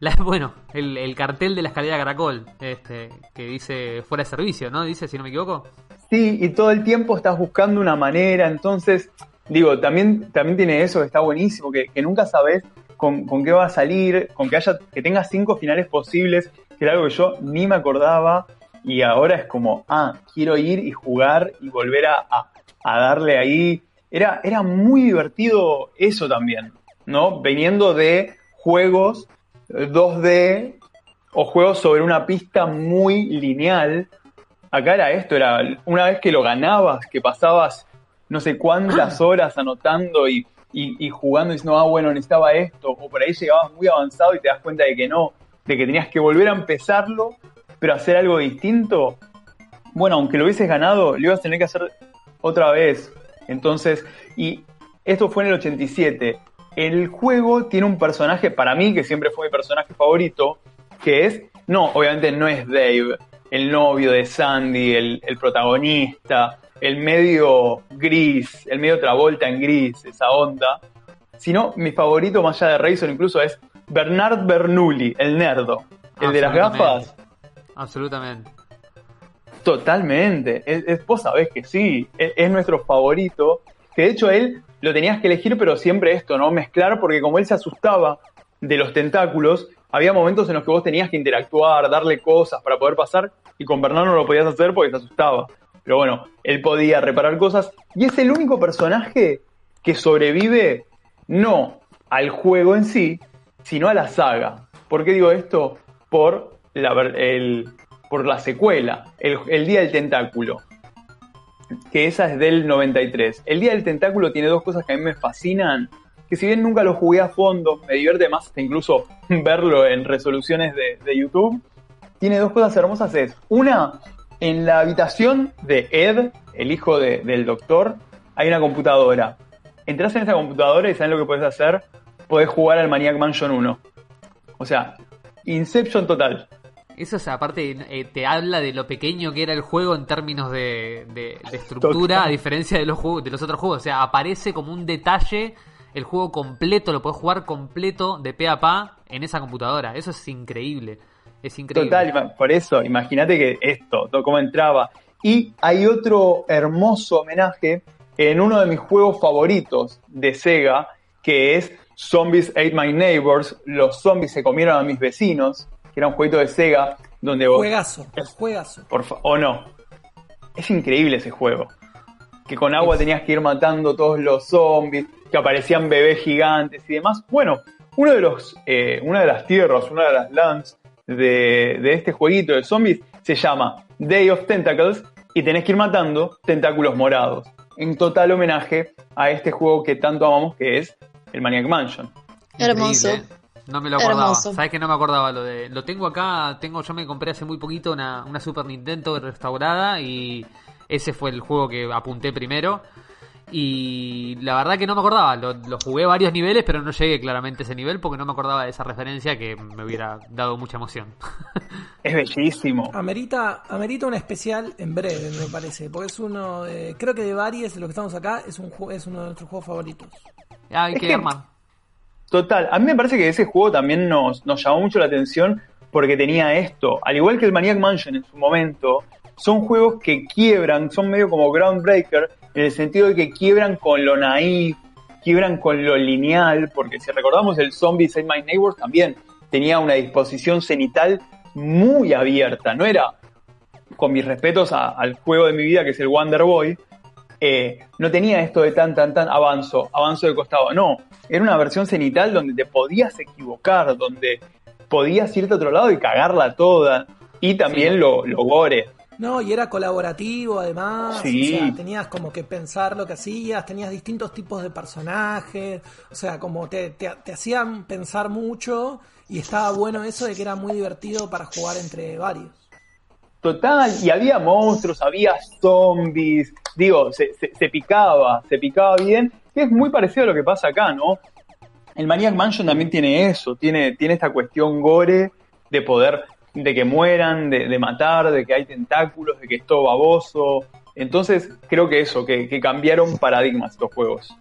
<laughs> bueno, el, cartel de la escalera caracol, este, que dice fuera de servicio, ¿no? Dice, si no me equivoco. Sí, y todo el tiempo estás buscando una manera, entonces, digo, también, también tiene eso que está buenísimo, que, nunca sabes con, qué va a salir, con que haya, que tenga cinco finales posibles, que era algo que yo ni me acordaba y ahora es como, ah, quiero ir y jugar y volver a, darle ahí. Era, era muy divertido eso también, ¿no? Veniendo de juegos 2D o juegos sobre una pista muy lineal. Acá era esto, era una vez que lo ganabas, que pasabas no sé cuántas <clears throat> horas anotando y, y, y jugando y diciendo, ah, bueno, necesitaba esto, o por ahí llegabas muy avanzado y te das cuenta de que no, de que tenías que volver a empezarlo pero hacer algo distinto, bueno, aunque lo hubieses ganado, lo ibas a tener que hacer otra vez. Entonces, y esto fue en el 87. El juego tiene un personaje, para mí, que siempre fue mi personaje favorito, que es, no, obviamente no es Dave, el novio de Sandy, el, protagonista, el medio gris, el medio Travolta en gris, esa onda, sino mi favorito más allá de Razor incluso es Bernard Bernoulli, el nerdo, el de las gafas Absolutamente. Totalmente. Es, vos sabés que sí, es, nuestro favorito. Que de hecho él lo tenías que elegir, pero siempre esto, ¿no? Mezclar, porque como él se asustaba de los tentáculos, había momentos en los que vos tenías que interactuar, darle cosas para poder pasar, y con Bernardo no lo podías hacer porque se asustaba. Pero bueno, él podía reparar cosas, y es el único personaje que sobrevive no al juego en sí, sino a la saga. ¿Por qué digo esto? Por el, por la secuela, el, Día del Tentáculo, que esa es del 93. El Día del Tentáculo tiene dos cosas que a mí me fascinan, que si bien nunca lo jugué a fondo, me divierte más hasta incluso <laughs> verlo en resoluciones de, YouTube, tiene dos cosas hermosas. Es una, en la habitación de Ed, el hijo de- del doctor, hay una computadora. Entras en esa computadora y ¿sabes lo que puedes hacer? Podés jugar al Maniac Mansion 1. O sea, Inception total. Eso es, aparte, eh, te habla de lo pequeño que era el juego en términos de, de- de estructura, Total. a diferencia de los, juegos, de los otros juegos. O sea, aparece como un detalle el juego completo, lo puedes jugar completo de pe a pa en esa computadora. Eso es increíble. Es increíble. Total, por eso, imagínate que esto, to- cómo entraba. Y hay otro hermoso homenaje en uno de mis juegos favoritos de Sega, que es Zombies Ate My Neighbors. Los zombies se comieron a mis vecinos, que era un jueguito de Sega, donde vos... Juegazo, juegazo. Por fa- o no. Es increíble ese juego. Que con agua tenías que ir matando todos los zombies, que aparecían bebés gigantes y demás. Bueno, uno de los, eh, una de las tierras, una de las lands de, de este jueguito de zombies se llama Day of Tentacles y tenés que ir matando tentáculos morados. En total homenaje a este juego que tanto amamos que es el Maniac Mansion. Hermoso. Increíble. No me lo acordaba. Hermoso. Sabes que no me acordaba lo de. Lo tengo acá. Tengo, yo me compré hace muy poquito una, una Super Nintendo restaurada y ese fue el juego que apunté primero. Y la verdad que no me acordaba. Lo, lo jugué varios niveles, pero no llegué claramente a ese nivel porque no me acordaba de esa referencia que me hubiera dado mucha emoción. <laughs> Es bellísimo. Amerita, amerita un especial en breve, me parece, porque es uno, de- creo que de varios de los que estamos acá, es, un, es uno de nuestros juegos favoritos. Hay Es que que- armar. Total, a mí me parece que ese juego también nos, nos llamó mucho la atención porque tenía esto. Al igual que el Maniac Mansion en su momento, son juegos que quiebran, son medio como groundbreaker, en el sentido de que quiebran con lo naif, quiebran con lo lineal, porque si recordamos el Zombie Save My Neighbors también tenía una disposición cenital muy abierta, no era, con mis respetos al juego de mi vida que es el Wonder Boy, eh, no tenía esto de tan, tan, tan avanzo, avanzo de costado. No, era una versión cenital donde te podías equivocar, donde podías irte a otro lado y cagarla toda. Y también Sí. lo, lo gore. No, y era colaborativo además, Sí. o sea, tenías como que pensar lo que hacías, tenías distintos tipos de personajes, o sea, como te, te, te hacían pensar mucho y estaba bueno eso de que era muy divertido para jugar entre varios. Total, y había monstruos, había zombies, digo, se, se- picaba, se picaba bien, que es muy parecido a lo que pasa acá, ¿no? El Maniac Mansion también tiene eso, tiene, tiene esta cuestión gore de poder, de que mueran, de, de matar, de que hay tentáculos, de que es todo baboso. Entonces, creo que eso, que, que cambiaron paradigmas estos juegos.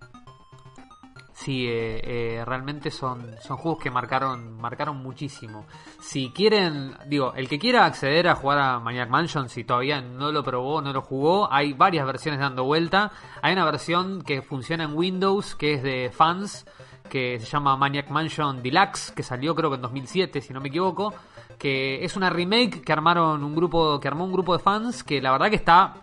Sí, eh, eh, realmente son, son juegos que marcaron, marcaron muchísimo. Si quieren, digo, el que quiera acceder a jugar a Maniac Mansion, si todavía no lo probó, no lo jugó, hay varias versiones dando vuelta. Hay una versión que funciona en Windows, que es de fans, que se llama Maniac Mansion Deluxe, que salió creo que en 2007, si no me equivoco, que es una remake que armaron un grupo, que armó un grupo de fans, que la verdad que está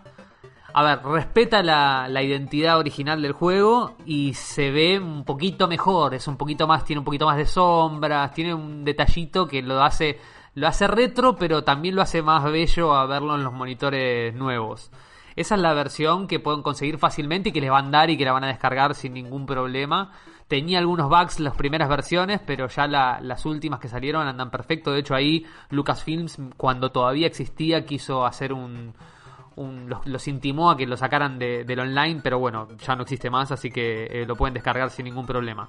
a ver, respeta la, la identidad original del juego y se ve un poquito mejor, es un poquito más, tiene un poquito más de sombras, tiene un detallito que lo hace, lo hace retro, pero también lo hace más bello a verlo en los monitores nuevos. Esa es la versión que pueden conseguir fácilmente y que les van a dar y que la van a descargar sin ningún problema. Tenía algunos bugs las primeras versiones, pero ya la- las últimas que salieron andan perfecto. De hecho, ahí Lucasfilms, cuando todavía existía, quiso hacer un, los, intimó a que lo sacaran de- del online, pero bueno, ya no existe más, así que eh, lo pueden descargar sin ningún problema.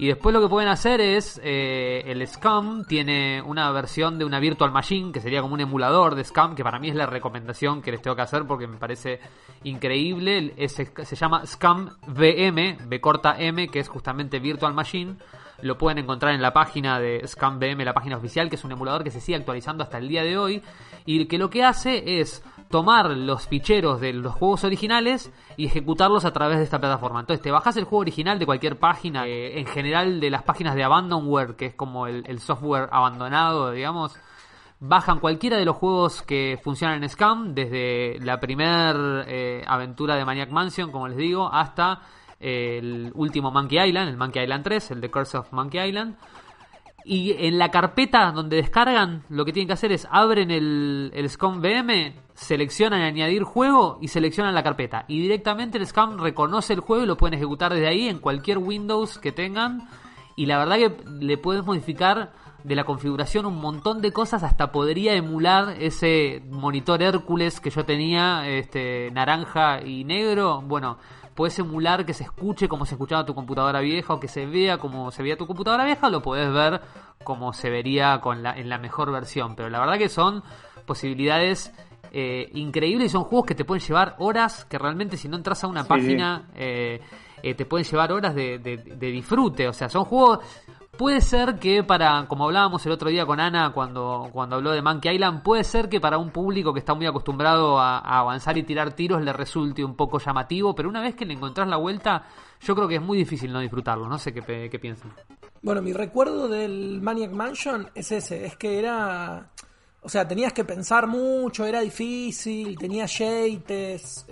Y después lo que pueden hacer es, eh, el Scam tiene una versión de una Virtual Machine, que sería como un emulador de Scam, que para mí es la recomendación que les tengo que hacer porque me parece increíble. Se llama Scam VM, B corta M, que es justamente Virtual Machine. Lo pueden encontrar en la página de Scam VM, la página oficial, que es un emulador que se sigue actualizando hasta el día de hoy. Y que lo que hace es tomar los ficheros de los juegos originales y ejecutarlos a través de esta plataforma. Entonces te bajas el juego original de cualquier página, eh, en general de las páginas de Abandonware, que es como el, software abandonado, digamos. Bajan cualquiera de los juegos que funcionan en Scam, desde la primer eh, aventura de Maniac Mansion, como les digo, hasta el último Monkey Island, el Monkey Island 3, el The Curse of Monkey Island. Y en la carpeta donde descargan, lo que tienen que hacer es abren el, el SCOM VM, seleccionan añadir juego y seleccionan la carpeta. Y directamente el SCAM reconoce el juego y lo pueden ejecutar desde ahí en cualquier Windows que tengan. Y la verdad que le puedes modificar de la configuración un montón de cosas, hasta podría emular ese monitor Hércules que yo tenía, este naranja y negro. Bueno, puedes emular que se escuche como se escuchaba tu computadora vieja o que se vea como se veía tu computadora vieja, lo podés ver como se vería con la, en la mejor versión. Pero la verdad que son posibilidades eh, increíbles y son juegos que te pueden llevar horas, que realmente si no entras a una Sí, página eh, eh, te pueden llevar horas de, de- de disfrute. O sea, son juegos... Puede ser que para, como hablábamos el otro día con Ana cuando, cuando habló de Monkey Island, puede ser que para un público que está muy acostumbrado a, avanzar y tirar tiros le resulte un poco llamativo, pero una vez que le encontrás la vuelta, yo creo que es muy difícil no disfrutarlo. No sé qué, qué piensan. Bueno, mi recuerdo del Maniac Mansion es ese, es que era... O sea, tenías que pensar mucho, era difícil, tenía yates,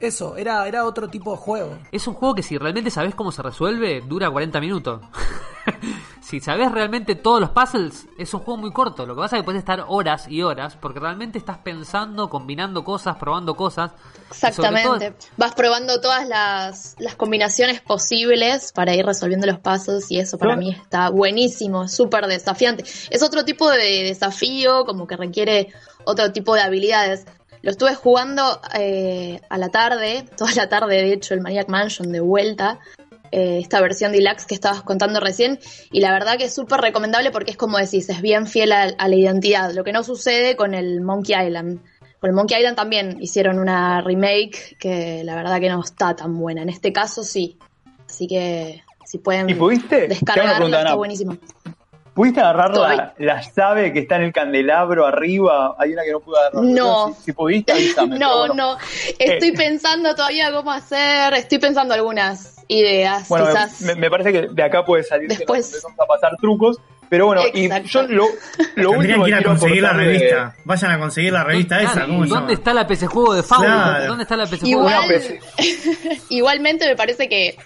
eso, era, era otro tipo de juego. Es un juego que si realmente sabes cómo se resuelve, dura 40 minutos. <laughs> si sabes realmente todos los puzzles, es un juego muy corto. Lo que pasa es que puedes estar horas y horas, porque realmente estás pensando, combinando cosas, probando cosas. Exactamente. todo- Vas probando todas las, las combinaciones posibles para ir resolviendo los pasos y eso para mí está buenísimo, súper desafiante. Es otro tipo de desafío, como que requiere otro tipo de habilidades. Lo estuve jugando eh, a la tarde, <laughs> toda la tarde de hecho, el Maniac Mansion de vuelta, eh, esta versión deluxe que estabas contando recién, y la verdad que es súper recomendable porque es como decís, es bien fiel a, a la identidad, lo que no sucede con el Monkey Island. Con el Monkey Island también hicieron una remake que la verdad que no está tan buena. En este caso sí. Así que si pueden pregunta, está buenísimo. ¿Pudiste agarrar la, la llave que está en el candelabro arriba? Hay una que no pude agarrar. No. Si, si pudiste, avísame. <laughs> No, bueno. no. Estoy Eh. pensando todavía cómo hacer. Estoy pensando algunas ideas. Bueno, quizás. me, me parece que de acá puede salir que Después. nos empezamos a pasar trucos. Pero bueno, y Exacto. yo lo, lo último que ir a quiero conseguir la de- revista. Vayan a conseguir la revista esa. ¿Cómo ¿Dónde llama? está la PC Juego de Fauno? Claro. ¿Dónde está la PC Juego de Igual, <laughs> igualmente me parece que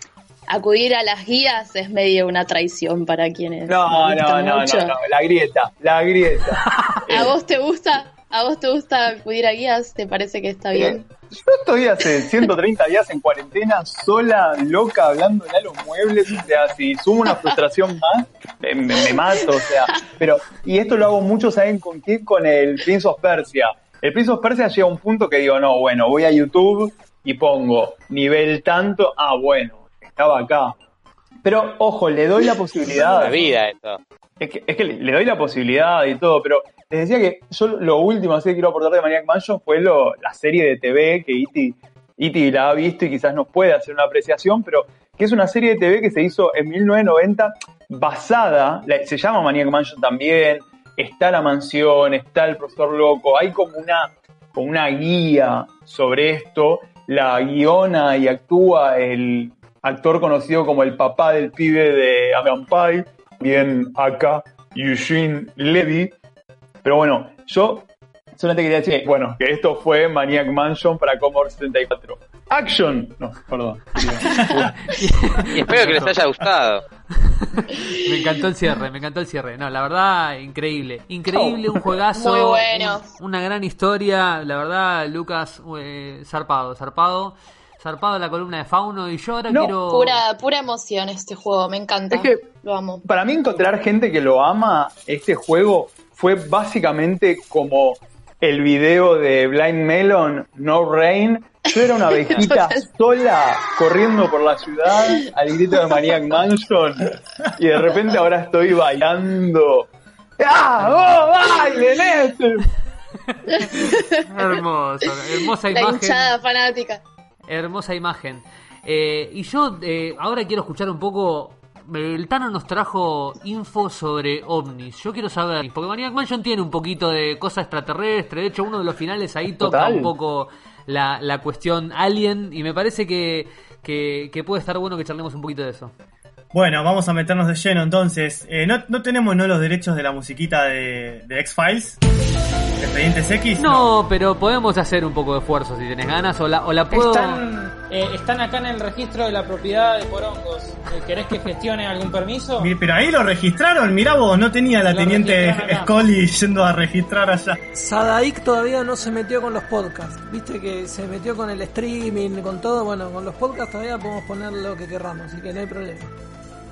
acudir a las guías es medio una traición para quienes No, no, no, mucho. no, no, la grieta, la grieta. <laughs> ¿A vos te gusta? ¿A vos te gusta acudir a guías? ¿Te parece que está bien? Eh, Yo estoy hace 130 días en cuarentena, sola, loca, hablándole a los muebles. O sea, si sumo una frustración más, me mato. O sea, pero, y esto lo hago mucho, ¿saben con qué? Con el Prince of Persia. El Prince of Persia llega a un punto que digo, no, bueno, voy a YouTube y pongo nivel tanto. Ah, bueno, estaba acá. Pero, ojo, le doy la <laughs> posibilidad. La vida esto. Es que, es que le, le doy la posibilidad y todo, pero les decía que yo lo último así que quiero aportar de Maniac Mansion fue lo, la serie de TV que Iti, Iti la ha visto y quizás nos puede hacer una apreciación, pero que es una serie de TV que se hizo en 1990 basada, la- se llama Maniac Mansion también, está la mansión, está el profesor loco, hay como una, como una guía sobre esto, la guiona y actúa el actor conocido como el papá del pibe de American Pie, bien acá, Eugene Levy. Pero bueno, yo solamente quería decir, que, bueno, que esto fue Maniac Mansion para Commodore 64. Action. No, perdón. Y <laughs> espero que les haya gustado. Me encantó el cierre, me encantó el cierre. No, la verdad, increíble. Increíble, un <laughs> juegazo. Muy bueno. un- una gran historia. La verdad, Lucas, eh, zarpado, zarpado. Zarpado la columna de Fauno. Y yo ahora No, quiero. Pura, pura emoción este juego, me encanta. Es que- Lo amo. Para mí encontrar gente que lo ama, este juego fue básicamente como el video de Blind Melon, No Rain. Yo era una abejita <laughs> sola corriendo por la ciudad al grito de Maniac Mansion y de repente ahora estoy bailando. ¡Ah! ¡Oh, baile, Néstor! <laughs> Hermoso, hermosa La imagen. hinchada fanática. Hermosa imagen. Eh, y yo eh, ahora quiero escuchar un poco. El Tano nos trajo info sobre ovnis. Yo quiero saber, porque Maniac Mansion tiene un poquito de cosa extraterrestre. De hecho, uno de los finales ahí toca Total. un poco la, la cuestión alien. Y me parece que, que, que puede estar bueno que charlemos un poquito de eso. Bueno, vamos a meternos de lleno entonces. Eh, no, no tenemos no los derechos de la musiquita de, de X-Files, Expedientes X. No, pero podemos hacer un poco de esfuerzo si tenés ganas. O la, o la puedo. Están, eh, están acá en el registro de la propiedad de Porongos. Eh, ¿Querés que gestione algún permiso? Mi- Pero ahí lo registraron, mirá vos, no tenía la Lo teniente. Scully yendo a registrar allá. Sadaik todavía no se metió con los podcasts. Viste que se metió con el streaming, con todo. Bueno, con los podcasts todavía podemos poner lo que querramos, así que no hay problema.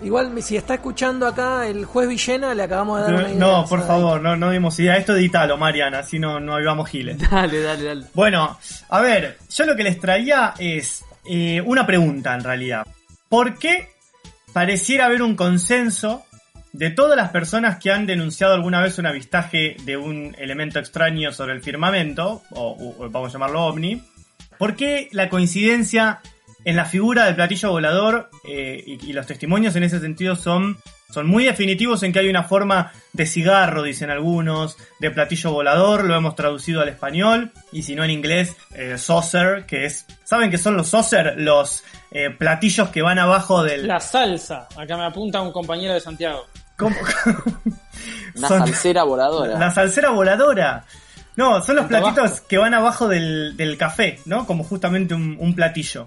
Igual, si está escuchando acá el juez Villena, le acabamos de dar una idea. No, por ¿sabes? favor, no, no dimos idea. Esto editalo, Mariana, así no, no avivamos giles. <laughs> Dale, dale, dale. Bueno, a ver, yo lo que les traía es eh, una pregunta en realidad. ¿Por qué pareciera haber un consenso de todas las personas que han denunciado alguna vez un avistaje de un elemento extraño sobre el firmamento, o, o vamos a llamarlo ovni? ¿Por qué la coincidencia en la figura del platillo volador eh, y, y los testimonios en ese sentido son, son muy definitivos en que hay una forma de cigarro, dicen algunos, de platillo volador, lo hemos traducido al español, y si no en inglés, eh, saucer, que es... ¿Saben qué son los saucer? Los eh, platillos que van abajo del... La salsa. Acá me apunta un compañero de Santiago. ¿Cómo? <laughs> Una Son- salsera voladora. La salsera voladora. No, son los platitos que van abajo del, del café, ¿no? Como justamente un, un platillo.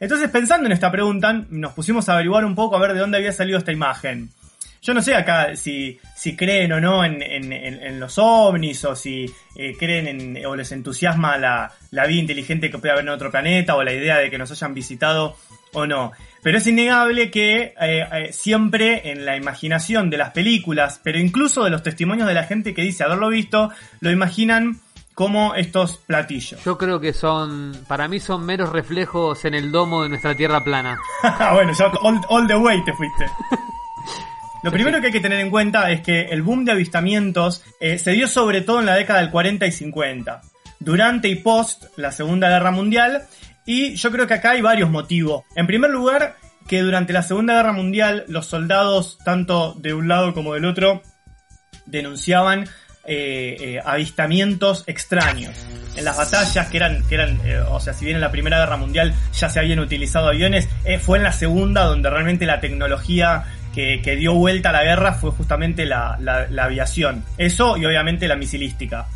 Entonces, pensando en esta pregunta, nos pusimos a averiguar un poco a ver de dónde había salido esta imagen. Yo no sé acá si, si creen o no en, en- los ovnis o si eh, creen en, o les entusiasma la, la vida inteligente que puede haber en otro planeta o la idea de que nos hayan visitado o no. Pero es innegable que eh, eh, siempre en la imaginación de las películas, pero incluso de los testimonios de la gente que dice haberlo visto, lo imaginan como estos platillos. Yo creo que son, para mí son meros reflejos en el domo de nuestra tierra plana. <laughs> bueno, ya all, all the way te fuiste. <laughs> Lo primero que hay que tener en cuenta es que el boom de avistamientos eh, se dio sobre todo en la década del 40 y 50, durante y post la Segunda Guerra Mundial, y yo creo que acá hay varios motivos. En primer lugar, que durante la Segunda Guerra Mundial los soldados, tanto de un lado como del otro, denunciaban eh, eh, avistamientos extraños. En las batallas que eran, que eran eh, o sea, si bien en la Primera Guerra Mundial ya se habían utilizado aviones, fue en la Segunda donde realmente la tecnología que, que dio vuelta a la guerra fue justamente la, la- la aviación. Eso y obviamente la misilística.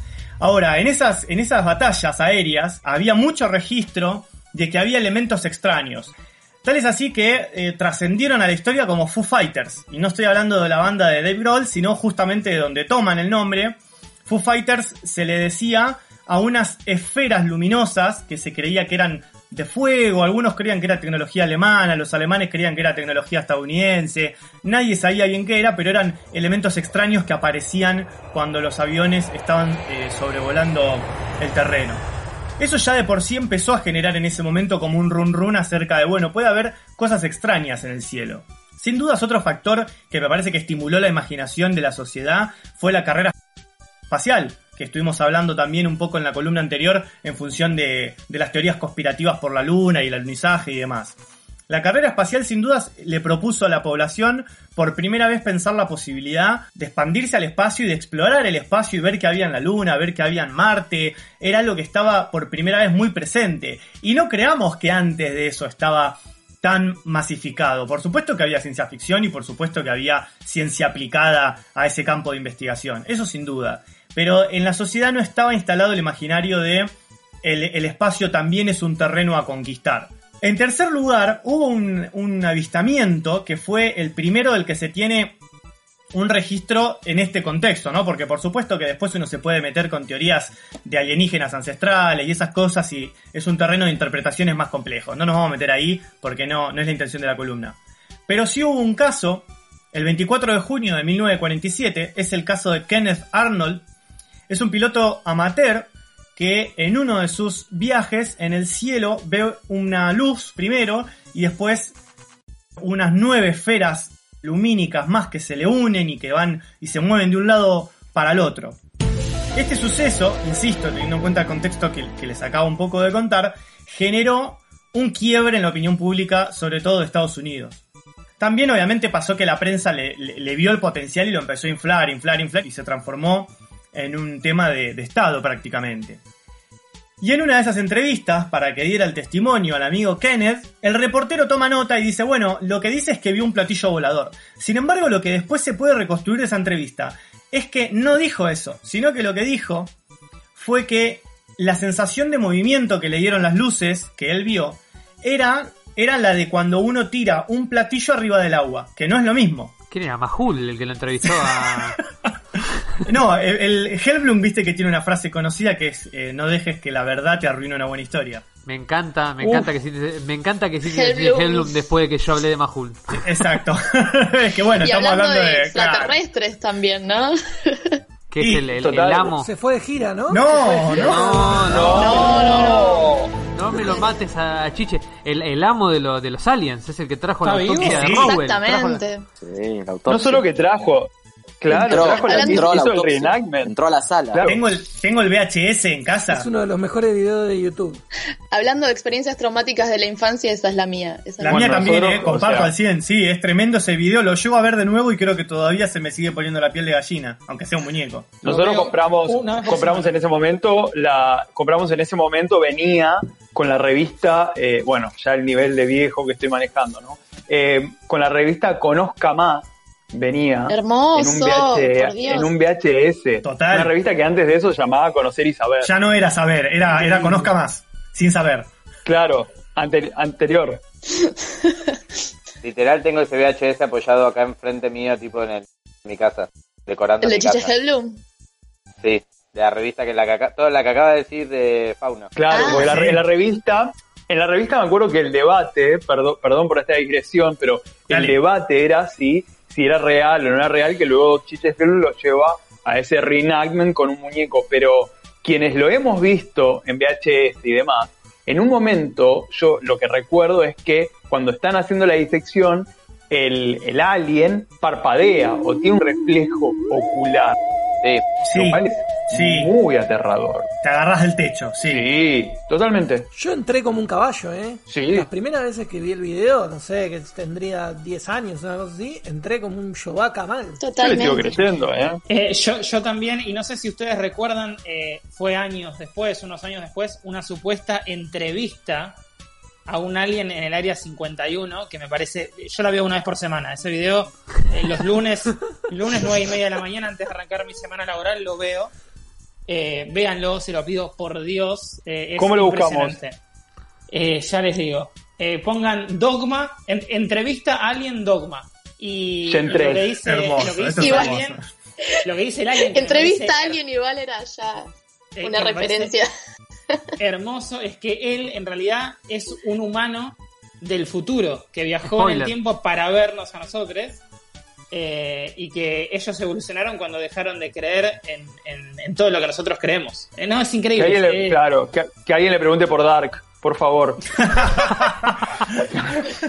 Ahora, en esas, en esas batallas aéreas había mucho registro de que había elementos extraños. Tal es así que eh, trascendieron a la historia como Foo Fighters. Y no estoy hablando de la banda de Dave Grohl, sino justamente de donde toman el nombre. Foo Fighters se le decía a unas esferas luminosas que se creía que eran de fuego, algunos creían que era tecnología alemana, los alemanes creían que era tecnología estadounidense, nadie sabía bien qué era, pero eran elementos extraños que aparecían cuando los aviones estaban eh, sobrevolando el terreno. Eso ya de por sí empezó a generar en ese momento como un run run acerca de, bueno, puede haber cosas extrañas en el cielo. Sin dudas otro factor que me parece que estimuló la imaginación de la sociedad fue la carrera espacial, que estuvimos hablando también un poco en la columna anterior en función de, de las teorías conspirativas por la luna y el alunizaje y demás. La carrera espacial sin dudas le propuso a la población por primera vez pensar la posibilidad de expandirse al espacio y de explorar el espacio y ver que había en la Luna, ver que había en Marte. Era algo que estaba por primera vez muy presente. Y no creamos que antes de eso estaba tan masificado. Por supuesto que había ciencia ficción y por supuesto que había ciencia aplicada a ese campo de investigación. Eso sin duda. Pero en la sociedad no estaba instalado el imaginario de el, el espacio también es un terreno a conquistar. En tercer lugar, hubo un, avistamiento que fue el primero del que se tiene un registro en este contexto, ¿no? Porque por supuesto que después uno se puede meter con teorías de alienígenas ancestrales y esas cosas y es un terreno de interpretaciones más complejo. No nos vamos a meter ahí porque no, no es la intención de la columna. Pero sí hubo un caso, el 24 de junio de 1947, es el caso de Kenneth Arnold. Es un piloto amateur que en uno de sus viajes en el cielo ve una luz primero y después unas nueve esferas lumínicas más que se le unen y que van y se mueven de un lado para el otro. Este suceso, insisto, teniendo en cuenta el contexto que, les acabo un poco de contar, generó un quiebre en la opinión pública, sobre todo de Estados Unidos. También obviamente pasó que la prensa le, vio el potencial y lo empezó a inflar, inflar, inflar y se transformó en un tema de Estado prácticamente. Y en una de esas entrevistas, para que diera el testimonio al amigo Kenneth, el reportero toma nota y dice, bueno, lo que dice es que vio un platillo volador. Sin embargo, lo que después se puede reconstruir de esa entrevista es que no dijo eso, sino que lo que dijo fue que la sensación de movimiento que le dieron las luces que él vio era, era la de cuando uno tira un platillo arriba del agua, que no es lo mismo. ¿Quién era? Majul, el que lo entrevistó a... <laughs> No, el, el Hellblum viste que tiene una frase conocida que es eh, no dejes que la verdad te arruine una buena historia. Me encanta, me encanta que sí, me encanta que sí Hellblum. Hellblum después de que yo hablé de Mahul. Exacto. <laughs> es que bueno, y estamos hablando, hablando de de. claro. extraterrestres también, ¿no? <laughs> Que Y- es el, el- amo. Se fue de gira, ¿no? No, gira. No, no. no, No, no me lo mates a Chiche. El, el amo de, lo- de los aliens es el que trajo la autopsia de. Rowell. La- Exactamente. Sí, la autopsia. No solo que trajo, claro, entró, trajo la Hablando- entró a la hizo el reenactment. entró a la sala. Claro. Tengo el, tengo el VHS en casa. Es uno de los mejores videos de YouTube. Hablando de experiencias traumáticas de la infancia, esa es la mía. Esa La mía Bueno, también, nosotros, eh, comparto o sea- al 100, sí, es tremendo ese video, lo llevo a ver de nuevo y creo que todavía se me sigue poniendo la piel de gallina, aunque sea un muñeco. Nosotros compramos, compramos en ese momento, la, compramos en ese momento, venía con la revista, eh, bueno, ya el nivel de viejo que estoy manejando, ¿no? Eh, con la revista Conozca Más, venía Hermoso, en, un VH por Dios. en un VHS. Total. Una revista que antes de eso llamaba Conocer y Saber. Ya no era saber, era, era conozca más, sin saber. Claro, ante- anterior. Literal tengo ese VHS apoyado acá enfrente mío, tipo en, el- en mi casa, decorando El de. Hellblum. Sí, de la revista que la que toda la que acaba de decir de Fauna. Claro, Ah, porque la- sí. en la revista, en la revista me acuerdo que el debate, perdón, perdón por esta digresión, pero Dale. el debate era si, si era real o no era real, que luego Chiche Film lo lleva a ese reenactment con un muñeco, pero quienes lo hemos visto en VHS y demás, en un momento yo lo que recuerdo es que cuando están haciendo la disección, el, el alien parpadea o tiene un reflejo ocular, Sí, Sí, muy aterrador. te agarras del techo, sí. Sí, totalmente. Yo entré como un caballo, ¿eh? Sí. Las primeras veces que vi el video, no sé, que tendría 10 años, una cosa así, entré como un Chewbacca mal. Yo le sigo Totalmente. creyendo, ¿eh? Eh, yo, yo también, y no sé si ustedes recuerdan, eh, fue años después, unos años después, una supuesta entrevista a un alien en el área 51, que me parece, yo la veo una vez por semana, ese video, eh, los lunes, <laughs> lunes nueve y media de la mañana, antes de arrancar mi semana laboral, lo veo. Eh, véanlo, se lo pido por Dios. eh, es ¿Cómo lo buscamos? Eh, ya les digo. Eh, pongan Dogma, en- entrevista Alien Dogma. Y lo que dice, Hermoso, lo que dice es el alien, lo que dice el alien. Entrevista a alguien igual era ya eh, una parece referencia. Hermoso es que él en realidad es un humano del futuro que viajó en el tiempo para vernos a nosotros eh, y que ellos evolucionaron cuando dejaron de creer en, en- en todo lo que nosotros creemos. Eh, no, es Que increíble. le, eh, claro, que, que alguien le pregunte por Dark, por favor. <laughs>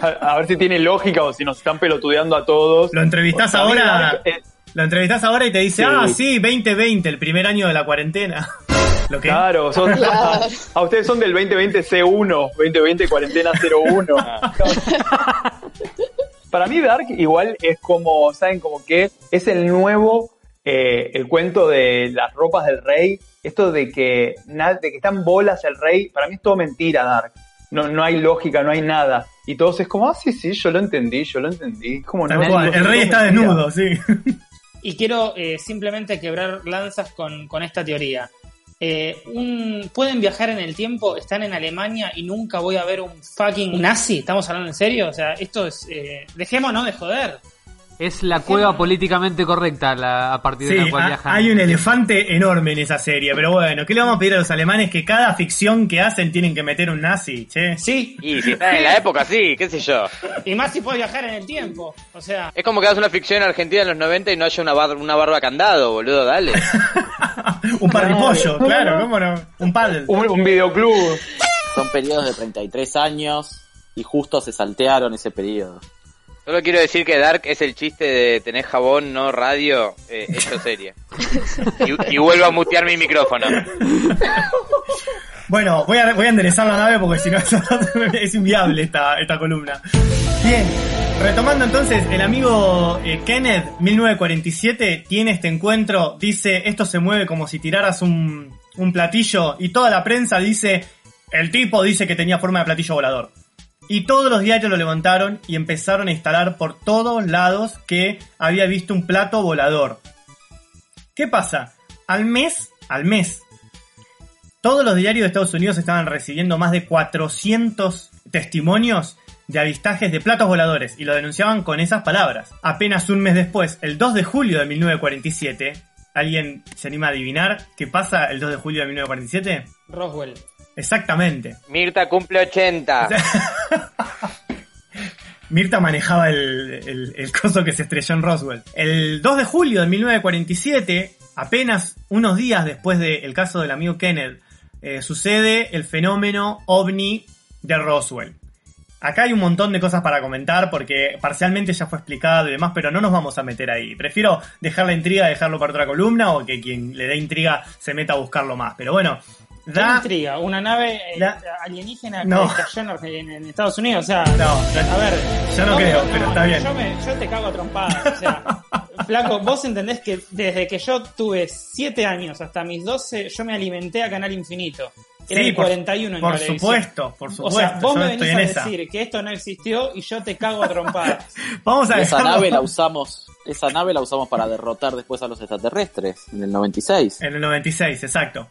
a, a ver si tiene lógica o si nos están pelotudeando a todos. Lo mí ahora, Dark, eh, lo entrevistás ahora y te dice, Sí. ah, sí, 2020, el primer año de la cuarentena. <laughs> Lo que claro, son- <laughs> Claro. a ustedes son del 2020 C1, 2020 cuarentena 01. <laughs> Para mí Dark igual es como, ¿saben? Como que es el nuevo, eh, el cuento de las ropas del rey. Esto de que, de que están bolas el rey, para mí es todo mentira Dark. No, no hay lógica, no hay nada. Y todos es como, ah, sí, sí, yo lo entendí, yo lo entendí. Como, Tal no, el es rey está mentira. desnudo, sí. Y quiero eh, simplemente quebrar lanzas con, con esta teoría. Eh, un, pueden viajar en el tiempo, están en Alemania y nunca voy a ver un fucking nazi. ¿Estamos hablando en serio? O sea, esto es. Eh, dejémonos de joder. Es la cueva políticamente correcta la- a partir de la cual viajan. hay un elefante enorme en esa serie, pero bueno, ¿qué le vamos a pedir a los alemanes? Que cada ficción que hacen tienen que meter un nazi, che. Sí, y si están en la época, sí, qué sé yo. y más si puede viajar en el tiempo. O sea, Es como que hagas una ficción argentina en los 90 y no haya una, bar- una barba candado, boludo, dale. <laughs> un parripollo, claro, ¿cómo no? Un paddle. Un, un videoclub. Son periodos de 33 años y justo se saltearon ese periodo. Solo quiero decir que Dark es el chiste de tener jabón, no radio, eh, hecho serie. Y, y vuelvo a mutear mi micrófono. Bueno, voy a, voy a enderezar la nave porque si no <laughs> es inviable esta, esta columna. Bien, retomando entonces, el amigo eh, Kenneth, 1947, tiene este encuentro, dice, esto se mueve como si tiraras un, un platillo y toda la prensa dice, el tipo dice que tenía forma de platillo volador. Y todos los diarios lo levantaron y empezaron a instalar por todos lados que había visto un plato volador. ¿Qué pasa? Al mes, al mes, todos los diarios de Estados Unidos estaban recibiendo más de 400 testimonios de avistajes de platos voladores y lo denunciaban con esas palabras. Apenas un mes después, el 2 de julio de 1947, ¿alguien se anima a adivinar qué pasa el 2 de julio de 1947? Roswell. Exactamente. Mirta cumple 80. <laughs> Mirta manejaba el, el, el coso que se estrelló en Roswell. El 2 de julio de 1947, apenas unos días después del caso del amigo Kenneth, eh, sucede el fenómeno ovni de Roswell. Acá hay un montón de cosas para comentar porque parcialmente ya fue explicado y demás, pero no nos vamos a meter ahí. Prefiero dejar la intriga, dejarlo para otra columna o que quien le dé intriga se meta a buscarlo más. Pero bueno, ¿Qué da... intriga? ¿Una nave eh, Da- alienígena No. que cayó en, en- en Estados Unidos? O sea, No, a ver. yo no creo, pero está bien. Yo, me- yo te cago a trompadas. O sea, <laughs> flaco, vos entendés que desde que yo tuve 7 años hasta mis 12, yo me alimenté a Canal Infinito. Era Sí, el por- 41 en por supuesto, por O supuesto. sea, vos me venís en a esa. decir que esto no existió y yo te cago a trompadas. <laughs> Vamos a esa nave la <laughs> usamos, esa nave la usamos para derrotar después a los extraterrestres en el 96. En el 96, exacto.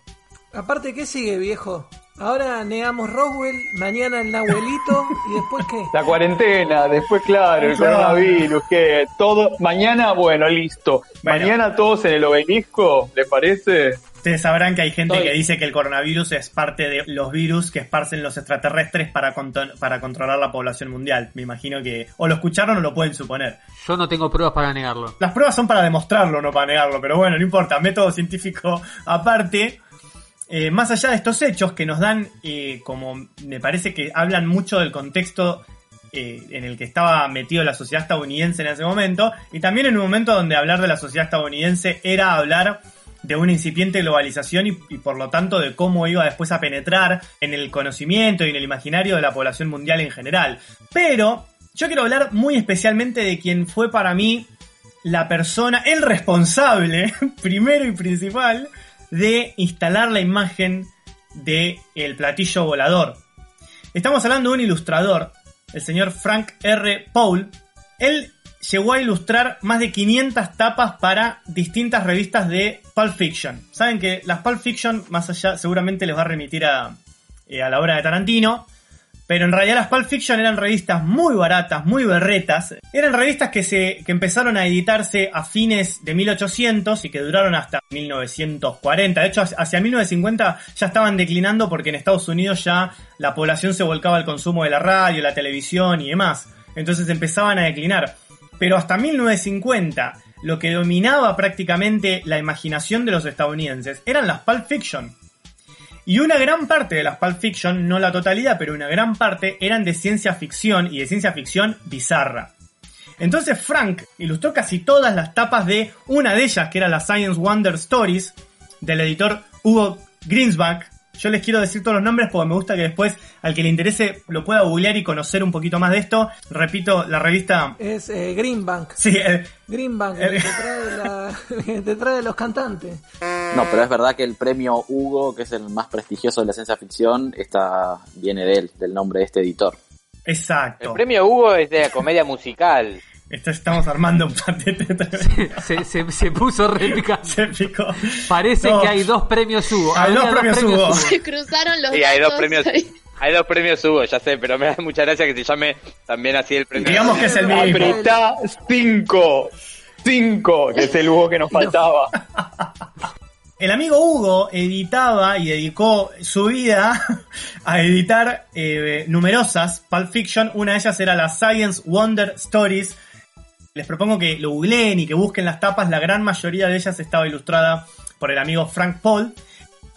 Aparte, ¿qué sigue, viejo? Ahora negamos Roswell, mañana el Nahuelito y después qué? La cuarentena, después claro, el Claro. coronavirus, que todo, mañana, bueno, listo. Bueno. Mañana todos en el obelisco, ¿les parece? Ustedes sabrán que hay gente Estoy. que dice que el coronavirus es parte de los virus que esparcen los extraterrestres para, para controlar la población mundial. Me imagino que o lo escucharon o lo pueden suponer. Yo no tengo pruebas para negarlo. Las pruebas son para demostrarlo, no para negarlo, pero bueno, no importa, método científico aparte. Eh, más allá de estos hechos que nos dan, eh, como me parece que hablan mucho del contexto eh, en el que estaba metido la sociedad estadounidense en ese momento, y también en un momento donde hablar de la sociedad estadounidense era hablar de una incipiente globalización y, y por lo tanto de cómo iba después a penetrar en el conocimiento y en el imaginario de la población mundial en general. Pero yo quiero hablar muy especialmente de quien fue para mí la persona, el responsable, <laughs> primero y principal, de instalar la imagen de el platillo volador. Estamos hablando de un ilustrador, el señor Frank R. Paul. Él llegó a ilustrar más de 500 tapas para distintas revistas de Pulp Fiction. Saben que las Pulp Fiction, más allá, seguramente les va a remitir a, eh, a la obra de Tarantino. Pero en realidad las Pulp Fiction eran revistas muy baratas, muy berretas. Eran revistas que, se, que empezaron a editarse a fines de 1800 y que duraron hasta 1940. De hecho, hacia 1950 ya estaban declinando porque en Estados Unidos ya la población se volcaba al consumo de la radio, la televisión y demás. Entonces empezaban a declinar. Pero hasta 1950 lo que dominaba prácticamente la imaginación de los estadounidenses eran las Pulp Fiction. Y una gran parte de las Pulp Fiction, no la totalidad, pero una gran parte, eran de ciencia ficción y de ciencia ficción bizarra. Entonces Frank ilustró casi todas las tapas de una de ellas, que era la Science Wonder Stories, del editor Hugo Greensback. Yo les quiero decir todos los nombres porque me gusta que después al que le interese lo pueda googlear y conocer un poquito más de esto. Repito, la revista... Es eh, Greenbank. Sí, eh, Greenbank, Eh. el que te trae, la- <laughs> el que te trae los cantantes. No, pero es verdad que el premio Hugo, que es el más prestigioso de la ciencia ficción, está, viene de él, del nombre de este editor. exacto. El premio Hugo es de la comedia musical. Esto estamos armando un patete. Se, se, se puso réplica. <laughs> Se picó. Parece No. que hay dos premios Hugo. Hay dos premios Hugo. Se cruzaron los Sí, hay dos premios. ahí. Hay dos premios Hugo, ya sé, pero me da mucha gracia que se llame también así el premio. Digamos que es el mismo. Apretá 5. 5, que es el Hugo que nos faltaba. El amigo Hugo editaba y dedicó su vida <laughs> a editar eh, numerosas Pulp Fiction. Una de ellas era la Science Wonder Stories. Les propongo que lo googleen y que busquen las tapas. La gran mayoría de ellas estaba ilustrada por el amigo Frank Paul.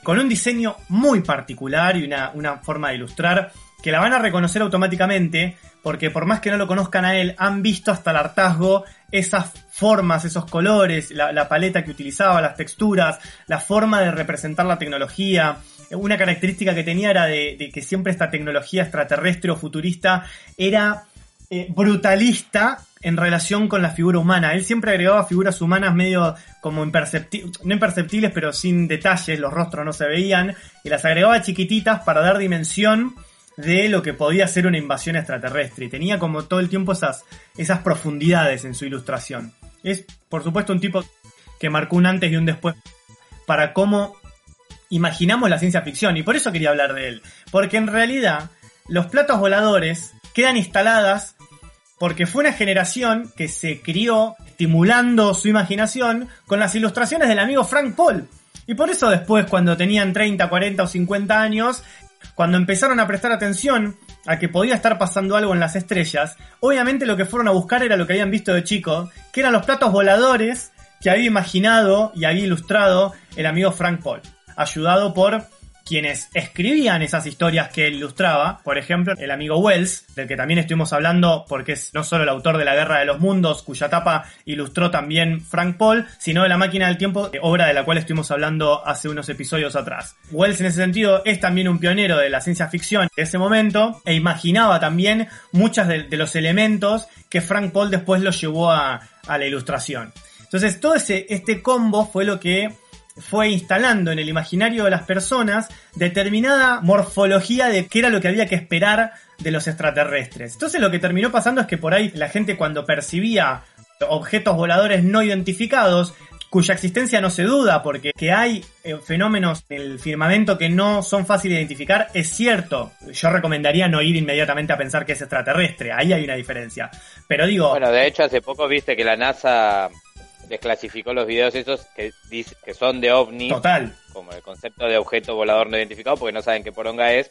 Con un diseño muy particular y una, una forma de ilustrar que la van a reconocer automáticamente. Porque por más que no lo conozcan a él, han visto hasta el hartazgo esas formas, esos colores, la, paleta que utilizaba, las texturas, la forma de representar la tecnología. Una característica que tenía era de, de que siempre esta tecnología extraterrestre o futurista era eh, brutalista en relación con la figura humana. Él siempre agregaba figuras humanas medio como imperceptibles, no imperceptibles, pero sin detalles, los rostros no se veían, y las agregaba chiquititas para dar dimensión de lo que podía ser una invasión extraterrestre. Y tenía como todo el tiempo esas, esas profundidades en su ilustración. Es, por supuesto, un tipo que marcó un antes y un después para cómo imaginamos la ciencia ficción. Y por eso quería hablar de él. Porque en realidad, los platos voladores quedan instaladas porque fue una generación que se crió estimulando su imaginación con las ilustraciones del amigo Frank Paul. Y por eso después, cuando tenían 30, 40 o 50 años, Cuando empezaron a prestar atención a que podía estar pasando algo en las estrellas, obviamente lo que fueron a buscar era lo que habían visto de chico, que eran los platos voladores que había imaginado y había ilustrado el amigo Frank Paul, ayudado por quienes escribían esas historias que él ilustraba, por ejemplo, el amigo Wells, del que también estuvimos hablando porque es no solo el autor de La Guerra de los Mundos, cuya tapa ilustró también Frank Paul, sino de La Máquina del Tiempo, obra de la cual estuvimos hablando hace unos episodios atrás. Wells en ese sentido es también un pionero de la ciencia ficción de ese momento e imaginaba también muchos de, los elementos que Frank Paul después los llevó a, a la ilustración. Entonces todo ese, este combo fue lo que fue instalando en el imaginario de las personas determinada morfología de qué era lo que había que esperar de los extraterrestres. Entonces lo que terminó pasando es que por ahí la gente cuando percibía objetos voladores no identificados, cuya existencia no se duda porque que hay eh, fenómenos en el firmamento que no son fáciles de identificar, es cierto. Yo recomendaría no ir inmediatamente a pensar que es extraterrestre, ahí hay una diferencia. Pero digo... Bueno, de hecho hace poco viste que la NASA desclasificó los videos esos que, dice, que son de ovni. Total. Como el concepto de objeto volador no identificado, porque no saben qué poronga es,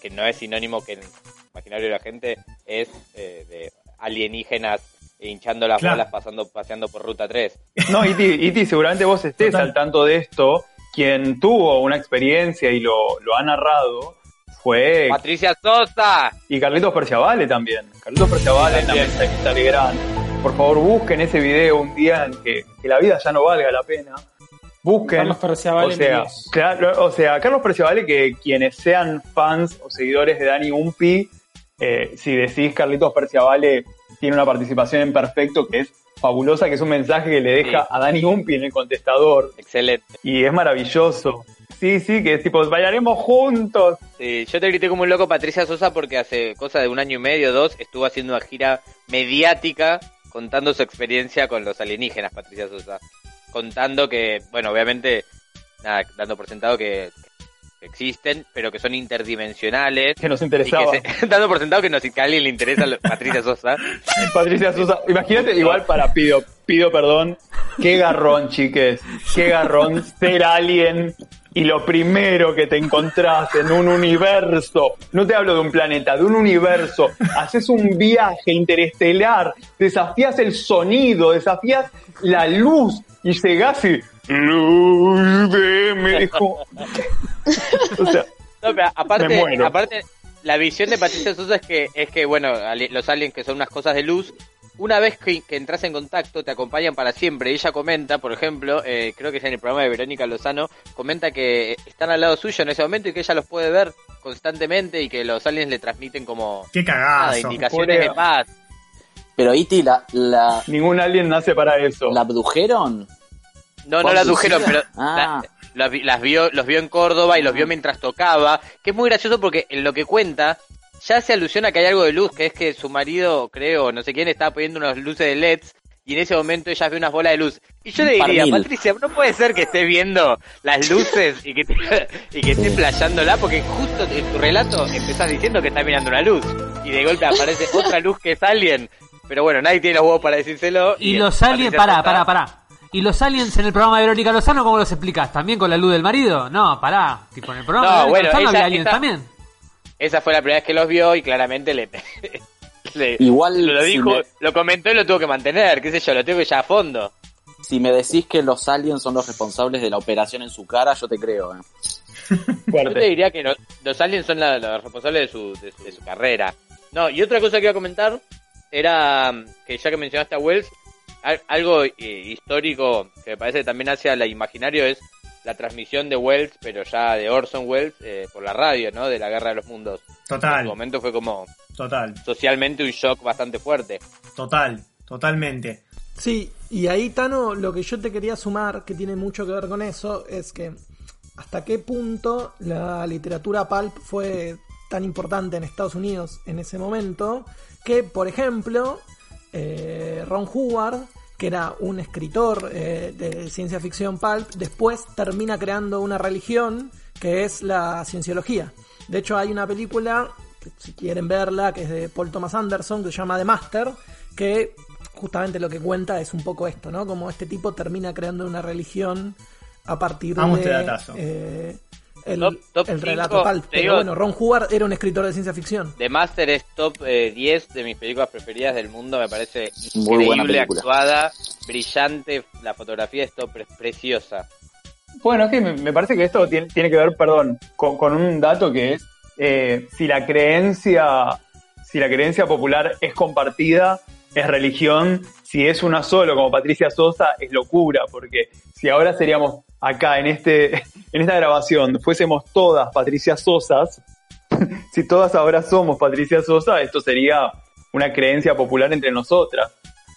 que no es sinónimo que en el imaginario de la gente es eh, de alienígenas hinchando las Claro. bolas pasando paseando por ruta 3. No, Iti, Iti, seguramente vos estés Total. al tanto de esto. Quien tuvo una experiencia y lo, lo ha narrado fue. Patricia Sosa. Y Carlitos Perciavale también. Carlitos Perciavale en la También. mesa de Cristal Gran. Por favor, busquen ese video un día en que, que la vida ya no valga la pena. Busquen. Carlos Perciavale, o sea, claro, o sea, Carlos Perciavale, que quienes sean fans o seguidores de Dani Umpi, eh, si decís Carlitos Perciavale tiene una participación en perfecto que es fabulosa, que es un mensaje que le deja Sí. a Dani Umpi en el contestador Excelente. y es maravilloso. Sí, sí, que es tipo, bailaremos juntos. Sí, yo te grité como un loco Patricia Sosa porque hace cosa de un año y medio, dos, estuvo haciendo una gira mediática contando su experiencia con los alienígenas, Patricia Sosa. Contando que, bueno, obviamente, nada, dando por sentado que, existen, pero que son interdimensionales. Que nos Y interesaba. que se- <laughs> dando por sentado que, nos, que a alguien le interesa Patricia Sosa. <laughs> Patricia Sosa, imagínate, igual para pido, pido perdón, qué garrón, chiques, qué garrón ser alguien y lo primero que te encontrás en un universo, no te hablo de un planeta, de un universo, haces un viaje interestelar, desafías el sonido, desafías la luz y llegás y luz de me. <laughs> O sea, No, pero Me aparte, muero. aparte, la visión de Patricia Sosa es que, es que bueno, los aliens que son unas cosas de luz, una vez que, que entras en contacto, te acompañan para siempre. Y ella comenta, por ejemplo, eh, creo que es en el programa de Verónica Lozano, comenta que están al lado suyo en ese momento y que ella los puede ver constantemente y que los aliens le transmiten como Qué nada, cagazo. indicaciones de paz. Pero Iti, la, la, ningún alien nace para eso. ¿la abdujeron? No, no ¿Por la sida? pero <laughs> Ah. la- las, vi- las vio, los vio en Córdoba y los vio mientras tocaba, que es muy gracioso porque en lo que cuenta ya se alusiona que hay algo de luz, que es que su marido, creo, no sé quién, estaba poniendo unas luces de LEDs y en ese momento ella ve unas bolas de luz. Y yo le diría. Patricia, no puede ser que estés viendo las luces y que, te- y que estés Sí. flasheándola porque justo en tu relato empezás diciendo que estás mirando una luz y de golpe aparece <laughs> otra luz que es alguien. Pero bueno, nadie tiene los huevos para decírselo. Y los aliens, pará, pará, pará. ¿Y los aliens en el programa de Verónica Lozano cómo los explicás? ¿También con la luz del marido? No, pará. Tipo, en el programa No, de Verónica bueno, Lozano había aliens también. Esa fue la primera vez que los vio y claramente le, <laughs> le- Igual, lo si dijo, me- lo comentó y lo tuvo que mantener, qué sé yo, lo tengo que ya a fondo. Si me decís que los aliens son los responsables de la operación en su cara, yo te creo. ¿eh? <laughs> Yo te diría que no- los aliens son la- los responsables de su, de, su, de su carrera. No, y otra cosa que iba a comentar era mm, que ya que mencionaste a Wells, al- algo eh, histórico que me parece que también hacia la imaginario es la transmisión de Wells, pero ya de Orson Welles, eh, por la radio, ¿no? De la Guerra de los Mundos. En su Total, momento fue como total, socialmente un shock bastante fuerte. total, totalmente. Sí, y ahí, Tano, lo que yo te quería sumar, que tiene mucho que ver con eso, es que hasta qué punto la literatura pulp fue tan importante en Estados Unidos en ese momento, que, por ejemplo, eh, Ron Howard, que era un escritor eh, de ciencia ficción pulp, después termina creando una religión que es la cienciología. De hecho, hay una película, si quieren verla, que es de Paul Thomas Anderson, que se llama The Master, que justamente lo que cuenta es un poco esto, ¿no? Como este tipo termina creando una religión a partir de este eh, el, Top- top el relato cinco, te Pero digo- bueno, Ron Howard era un escritor de ciencia ficción. The Master es top eh, 10 de mis películas preferidas del mundo, me parece Muy buena increíble, película. actuada, brillante, la fotografía es top, es preciosa. Bueno, es que me, me parece que esto tiene, tiene que ver, perdón, con, con un dato que es eh, si la creencia, si la creencia popular es compartida, es religión, si es una solo, como Patricia Sosa, es locura, porque si ahora seríamos acá en este, en esta grabación, fuésemos todas Patricia Sosas, <laughs> si todas ahora somos Patricia Sosa, esto sería una creencia popular entre nosotras.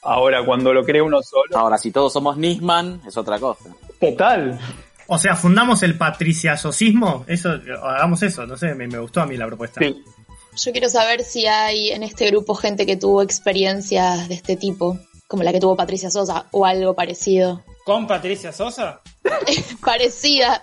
Ahora, cuando lo cree uno solo, Ahora, si todos somos Nisman, es otra cosa. total. O sea, fundamos el patriciasosismo. Eso, hagamos eso, no sé, me, me gustó a mí la propuesta. Sí. Yo quiero saber si hay en este grupo gente que tuvo experiencias de este tipo, como la que tuvo Patricia Sosa o algo parecido. ¿Con Patricia Sosa? <laughs> Parecida.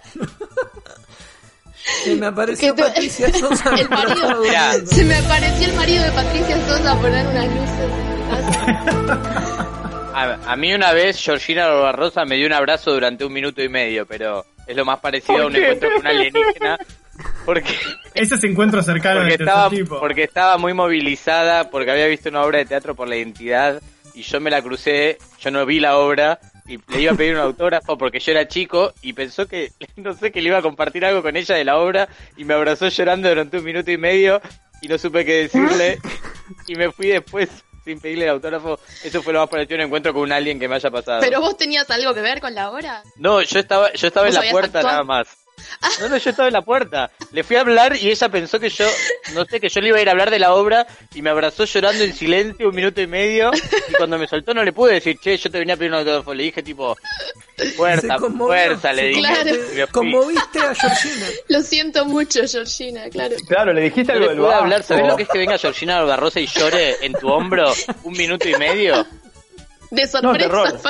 Se me apareció te- Patricia <laughs> Sosa. El marido. Se me apareció el marido de Patricia Sosa a poner unas luces. en mi casa. <laughs> A, a mí una vez Georgina Barrosa me dio un abrazo durante un minuto y medio, pero es lo más parecido a ¿Por un encuentro con un alienígena. Porque, Ese es encuentro cercano porque, estaba, tipo. porque estaba muy movilizada, porque había visto una obra de teatro por la identidad y yo me la crucé, yo no vi la obra y le iba a pedir un autógrafo porque yo era chico y pensó que, <laughs> no sé, que le iba a compartir algo con ella de la obra y me abrazó llorando durante un minuto y medio y no supe qué decirle <laughs> y me fui después sin pedirle el autógrafo. Eso fue lo más parecido a un encuentro con un alien que me haya pasado. Pero vos tenías algo que ver con la obra. No, yo estaba, yo estaba en ¿Vos la puerta actuar? nada más. <laughs> No, no, yo estaba en la puerta. Le fui a hablar y ella pensó que yo, no sé, que yo le iba a ir a hablar de la obra y me abrazó llorando en silencio un minuto y medio. Y cuando me soltó no le pude decir, che, yo te venía a pedir un autógrafo. Le dije tipo, fuerza, fuerza, le dije. Claro. Conmoviste a Georgina. <laughs> Lo siento mucho, Georgina, claro. Claro, le dijiste algo del pude hablar, ¿sabés lo que es que venga Georgina Barrosa y llore en tu hombro un minuto y medio? De sorpresa. terror.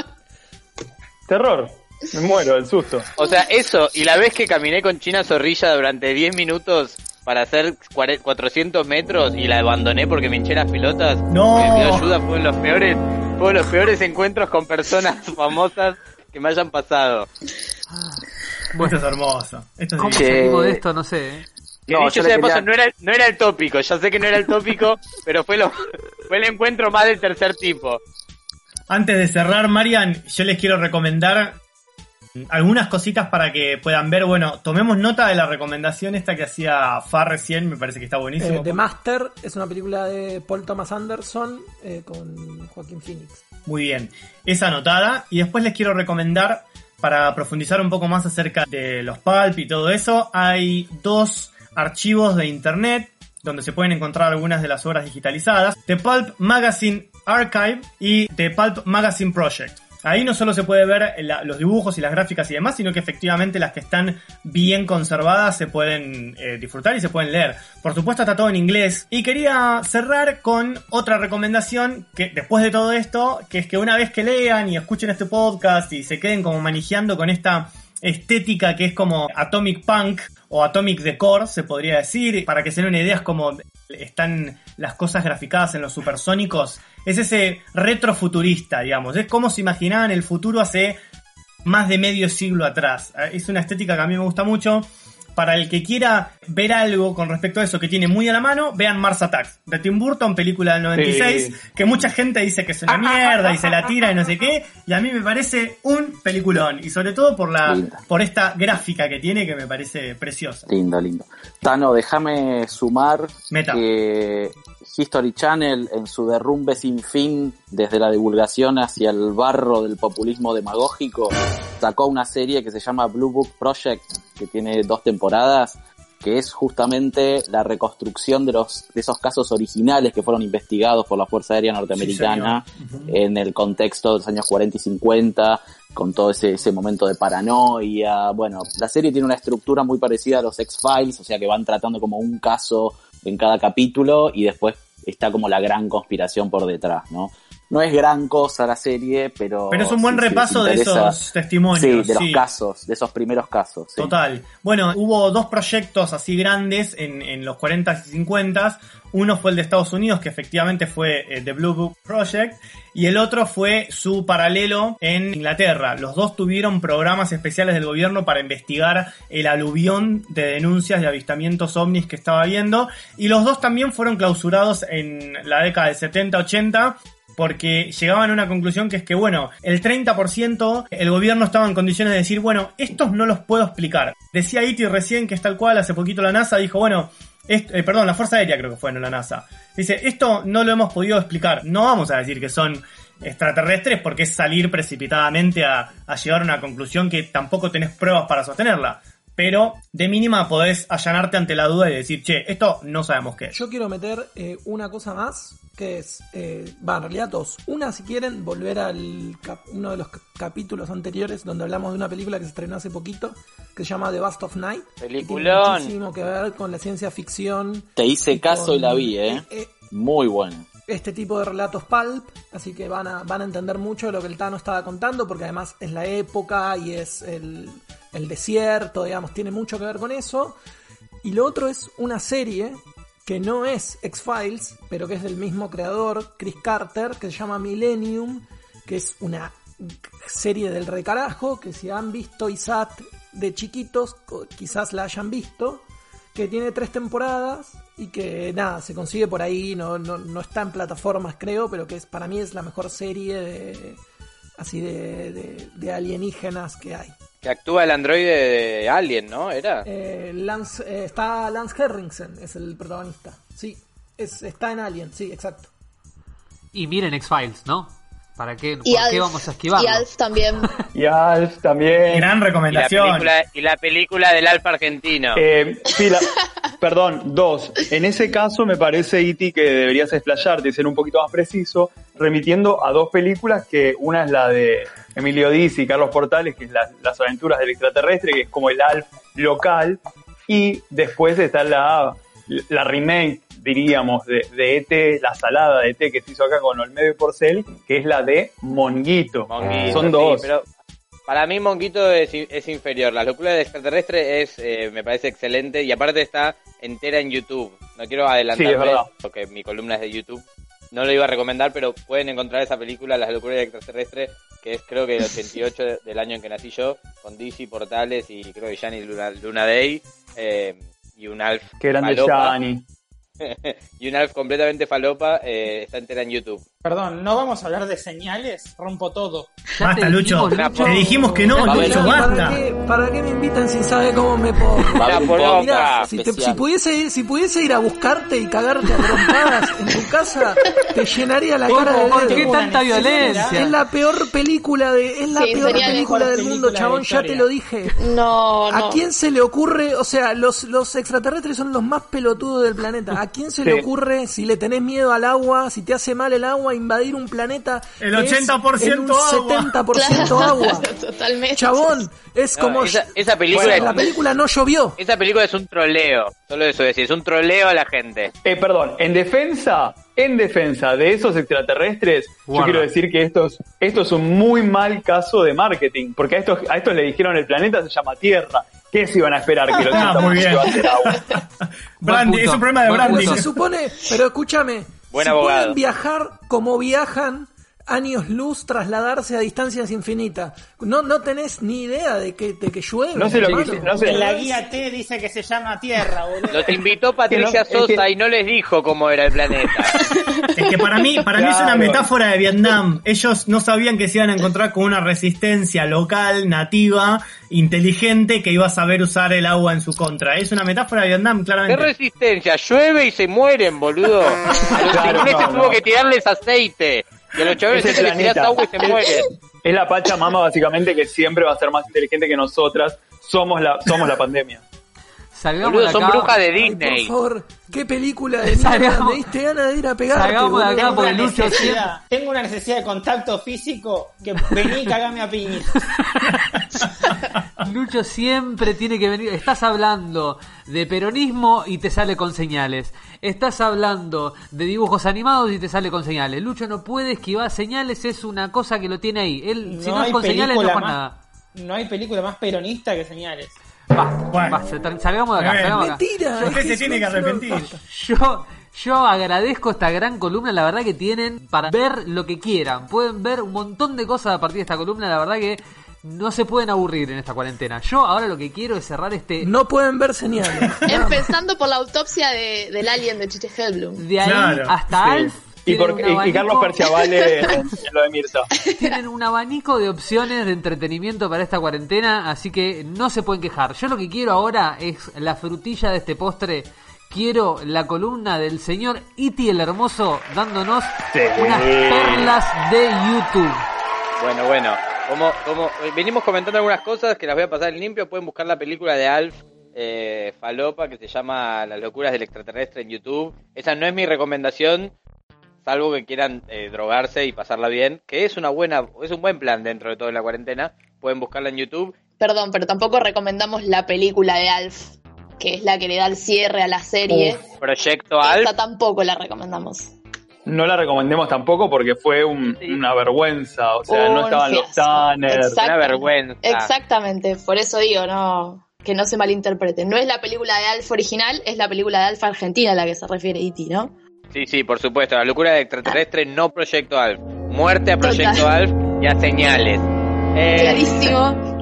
Terror. Me muero del susto. O sea, eso, y la vez que caminé con China Zorrilla durante 10 minutos para hacer cuare- 400 metros y la abandoné porque me hinché las pelotas, No. me pidió ayuda, fue de los peores, fue de los peores encuentros con personas <laughs> famosas que me hayan pasado. Esto es hermoso. Esto es ¿Cómo salimos de esto? No sé. ¿eh? Que No, dicho yo le sea de paso, quería- no era, no era el tópico, ya sé que no era el tópico, <laughs> pero fue lo fue el encuentro más del tercer tipo. Antes de cerrar, Marian, yo les quiero recomendar algunas cositas para que puedan ver. Bueno, tomemos nota de la recomendación esta que hacía Far recién, me parece que está buenísimo. Eh, The Master es una película de Paul Thomas Anderson eh, con Joaquín Phoenix. Muy bien, esa anotada. Y después les quiero recomendar, para profundizar un poco más acerca de los pulp y todo eso, hay dos archivos de internet donde se pueden encontrar algunas de las obras digitalizadas. The Pulp Magazine Archive y The Pulp Magazine Project. Ahí no solo se puede ver los dibujos y las gráficas y demás, sino que efectivamente las que están bien conservadas se pueden eh, disfrutar y se pueden leer. Por supuesto está todo en inglés. Y quería cerrar con otra recomendación que después de todo esto, que es que una vez que lean y escuchen este podcast y se queden como manejando con esta estética que es como Atomic Punk o Atomic Decor, se podría decir, para que se den una idea, es como están las cosas graficadas en los supersónicos, es ese retrofuturista, digamos, es como se imaginaban el futuro hace más de medio siglo atrás. Es una estética que a mí me gusta mucho. Para el que quiera ver algo con respecto a eso que tiene muy a la mano, vean Mars Attacks de Tim Burton, película del 96, Sí. que mucha gente dice que es una mierda y se la tira y no sé qué, y a mí me parece un peliculón, y sobre todo por la por esta gráfica que tiene que me parece preciosa. Lindo, lindo. Tano, déjame sumar Meta. que History Channel, en su derrumbe sin fin, desde la divulgación hacia el barro del populismo demagógico, sacó una serie que se llama Blue Book Project, que tiene dos temporadas, que es justamente la reconstrucción de los de esos casos originales que fueron investigados por la Fuerza Aérea Norteamericana en el contexto de los años 40 y 50, con todo ese, ese momento de paranoia. Bueno, la serie tiene una estructura muy parecida a los X-Files, o sea que van tratando como un caso en cada capítulo y después está como la gran conspiración por detrás, ¿no? No es gran cosa la serie, pero... Pero es un buen sí, repaso de esos testimonios. Sí, de los sí. casos, de esos primeros casos. Total. Bueno, hubo dos proyectos así grandes en, en los 40 y 50. Uno fue el de Estados Unidos, que efectivamente fue eh, The Blue Book Project, y el otro fue su paralelo en Inglaterra. Los dos tuvieron programas especiales del gobierno para investigar el aluvión de denuncias de avistamientos ovnis que estaba viendo, y los dos también fueron clausurados en la década del 70-80 porque llegaban a una conclusión que es que, bueno, el 30% el gobierno estaba en condiciones de decir, bueno, estos no los puedo explicar. Decía Iti recién que es tal cual, hace poquito la NASA dijo, bueno, eh, perdón, la Fuerza Aérea creo que fue, no la NASA. Dice, esto no lo hemos podido explicar. No vamos a decir que son extraterrestres porque es salir precipitadamente a, a llegar a una conclusión que tampoco tenés pruebas para sostenerla. Pero de mínima podés allanarte ante la duda y decir, che, esto no sabemos qué es. Yo quiero meter eh, una cosa más, que es, eh, va, en realidad dos. Una, si quieren, volver al uno de los cap- capítulos anteriores donde hablamos de una película que se estrenó hace poquito, que se llama The Bust of Night. que tiene Peliculón. muchísimo que ver con la ciencia ficción. Te hice caso con, y la vi, ¿eh? eh, Muy buena. este tipo de relatos pulp, así que van a, van a entender mucho de lo que el Tano estaba contando, porque además es la época y es el, el desierto, digamos, tiene mucho que ver con eso. Y lo otro es una serie que no es X-Files, pero que es del mismo creador, Chris Carter, que se llama Millennium, que es una serie del recarajo, que si han visto ISAT de chiquitos, quizás la hayan visto, que tiene tres temporadas y que nada, se consigue por ahí, no, no, no está en plataformas creo, pero que es para mí es la mejor serie de así de, de, de alienígenas que hay. Que actúa el androide de Alien, ¿no? Era. Eh, Lance, eh, está Lance Henriksen, es el protagonista. Sí, es, está en Alien, sí, exacto. Y miren X-Files, ¿no? ¿Para qué, Y ¿Por qué Alf, vamos a esquivarlo? y Alf también. <laughs> Y Alf también. Gran Y la, recomendación. película, y la película del Alfa argentino. Eh, sí, la- <laughs> perdón, dos. En ese caso me parece, Iti, que deberías explayarte y ser un poquito más preciso, remitiendo a dos películas, que una es la de Emilio Dizzi y Carlos Portales, que es la- Las aventuras del extraterrestre, que es como el Alf local, y después está la, la remake, diríamos, de, de ET, la salada de ET que se hizo acá con Olmedo y Porcel, que es la de Monguito. Monguito, Son sí, dos. pero para mí Monguito es, es inferior. La locura del extraterrestre es, eh, me parece excelente y aparte está entera en YouTube. No quiero adelantarme porque mi columna es de YouTube. No lo iba a recomendar, pero pueden encontrar esa película, Las locuras del extraterrestre, que es creo que el 88 de- del año en que nací yo, con DC Portales y creo que Gianni Luna, Luna Day. eh, y un Alf Qué grande. Gianni. <laughs> y un Alf completamente falopa eh, está entera en YouTube. Perdón, ¿no vamos a hablar de señales? Rompo todo. Ya Basta, te Lucho. dijimos, Te dijimos que no, Lucho, un- ¿Para basta. qué, ¿Para qué me invitan si sabe cómo me Mirá, si, te- si pudiese ir, si pudiese ir a buscarte y cagarte a trompadas en tu casa, te llenaría la cara de ¿Por qué tanta Es violencia? la peor película de, es la Sí, peor película del mundo, película chabón, ya te lo dije. No, no. ¿A quién se le ocurre, o sea, los, los extraterrestres son los más pelotudos del planeta? ¿A quién se le ocurre, si le tenés miedo al agua, si te hace mal el agua, invadir un planeta? El que es 80% en un agua. 70% agua. <laughs> Totalmente. Chabón, es No, como... esa, esa película Bueno, es la película no llovió. Esa película es un troleo, solo eso decir, es un troleo a la gente. Eh, perdón, en defensa, en defensa de esos extraterrestres, yo quiero decir que esto es, esto es un muy mal caso de marketing, porque a estos, a estos le dijeron el planeta se llama Tierra. ¿Qué se iban a esperar? Que los Ah, muy bien. iba a hacer agua. <laughs> Branding, punto. es un problema de punto. se supone, pero escúchame, Buen si abogado. pueden viajar como viajan años luz, trasladarse a distancias infinitas. No, no tenés ni idea de que, de que llueve. No sé lo que hermano. no sé. En la guía T dice que se llama Tierra, boludo. Los invitó Patricia es Sosa que- y no les dijo cómo era el planeta. <laughs> Es que para mí, para mí es una Claro. metáfora de Vietnam. Ellos no sabían que se iban a encontrar con una resistencia local, nativa, inteligente, que iba a saber usar el agua en su contra. Es una metáfora de Vietnam, ¿Qué claramente. resistencia? Llueve y se mueren, boludo. <laughs> A los Claro, ingleses no, tuvo que tirarles aceite. Y a los chavales Ese les tirás planeta. agua y se mueren. Es la Pachamama básicamente que siempre va a ser más inteligente que nosotras. Somos la, somos la pandemia. Salgamos Boludo, de son acá. brujas de Ay, Disney. por favor, qué película de. Salgamos- Me diste ganas de ir a pegarte. salgamos de acá, una, Lucho necesidad, tengo una necesidad de contacto físico que vení y cagame a piña. <laughs> Lucho siempre tiene que venir. Estás hablando de peronismo y te sale con señales. Estás hablando de dibujos animados y te sale con señales. Lucho no puede esquivar señales, es una cosa que lo tiene ahí. Él, si no es hay con señales, no es película con más- nada. No hay película más peronista que señales. Va, Bueno. va, se- salgamos de acá, salgamos acá. Mentira. Usted se tiene que arrepentir. basta. Yo, yo agradezco esta gran columna, la verdad que tienen para ver lo que quieran. Pueden ver un montón de cosas a partir de esta columna, la verdad que no se pueden aburrir en esta cuarentena. Yo ahora lo que quiero es cerrar este... No pueden ver señales. Empezando por la autopsia de, del alien de Chiche Hellblum. De ahí Claro, hasta Sí. Alf. Y, por, Carlos Perciavale en, <laughs> en lo de Mirta. Tienen un abanico de opciones de entretenimiento para esta cuarentena, así que no se pueden quejar. Yo lo que quiero ahora es la frutilla de este postre. Quiero la columna del señor Iti el Hermoso dándonos Sí. unas perlas de YouTube. Bueno, bueno, como, como eh, venimos comentando algunas cosas que las voy a pasar en limpio, pueden buscar la película de Alf eh, Falopa que se llama Las locuras del extraterrestre en YouTube. Esa no es mi recomendación, salvo que quieran eh, drogarse y pasarla bien, que es una buena, es un buen plan dentro de todo en la cuarentena. Pueden buscarla en YouTube. Perdón, pero tampoco recomendamos la película de Alf, que es la que le da el cierre a la serie. Proyecto Alf. Esa tampoco la recomendamos. No la recomendemos tampoco porque fue un- Sí. una vergüenza. O sea, Un no estaban los. Tanners. Una vergüenza. Exactamente, por eso digo, no que no se malinterpreten. No es la película de Alf original, es la película de Alf argentina a la que se refiere E.T., ¿no? Sí, sí, por supuesto. La locura del extraterrestre, no Proyecto Alf. Muerte a Proyecto Total. Alf y a señales. Eh, Clarísimo.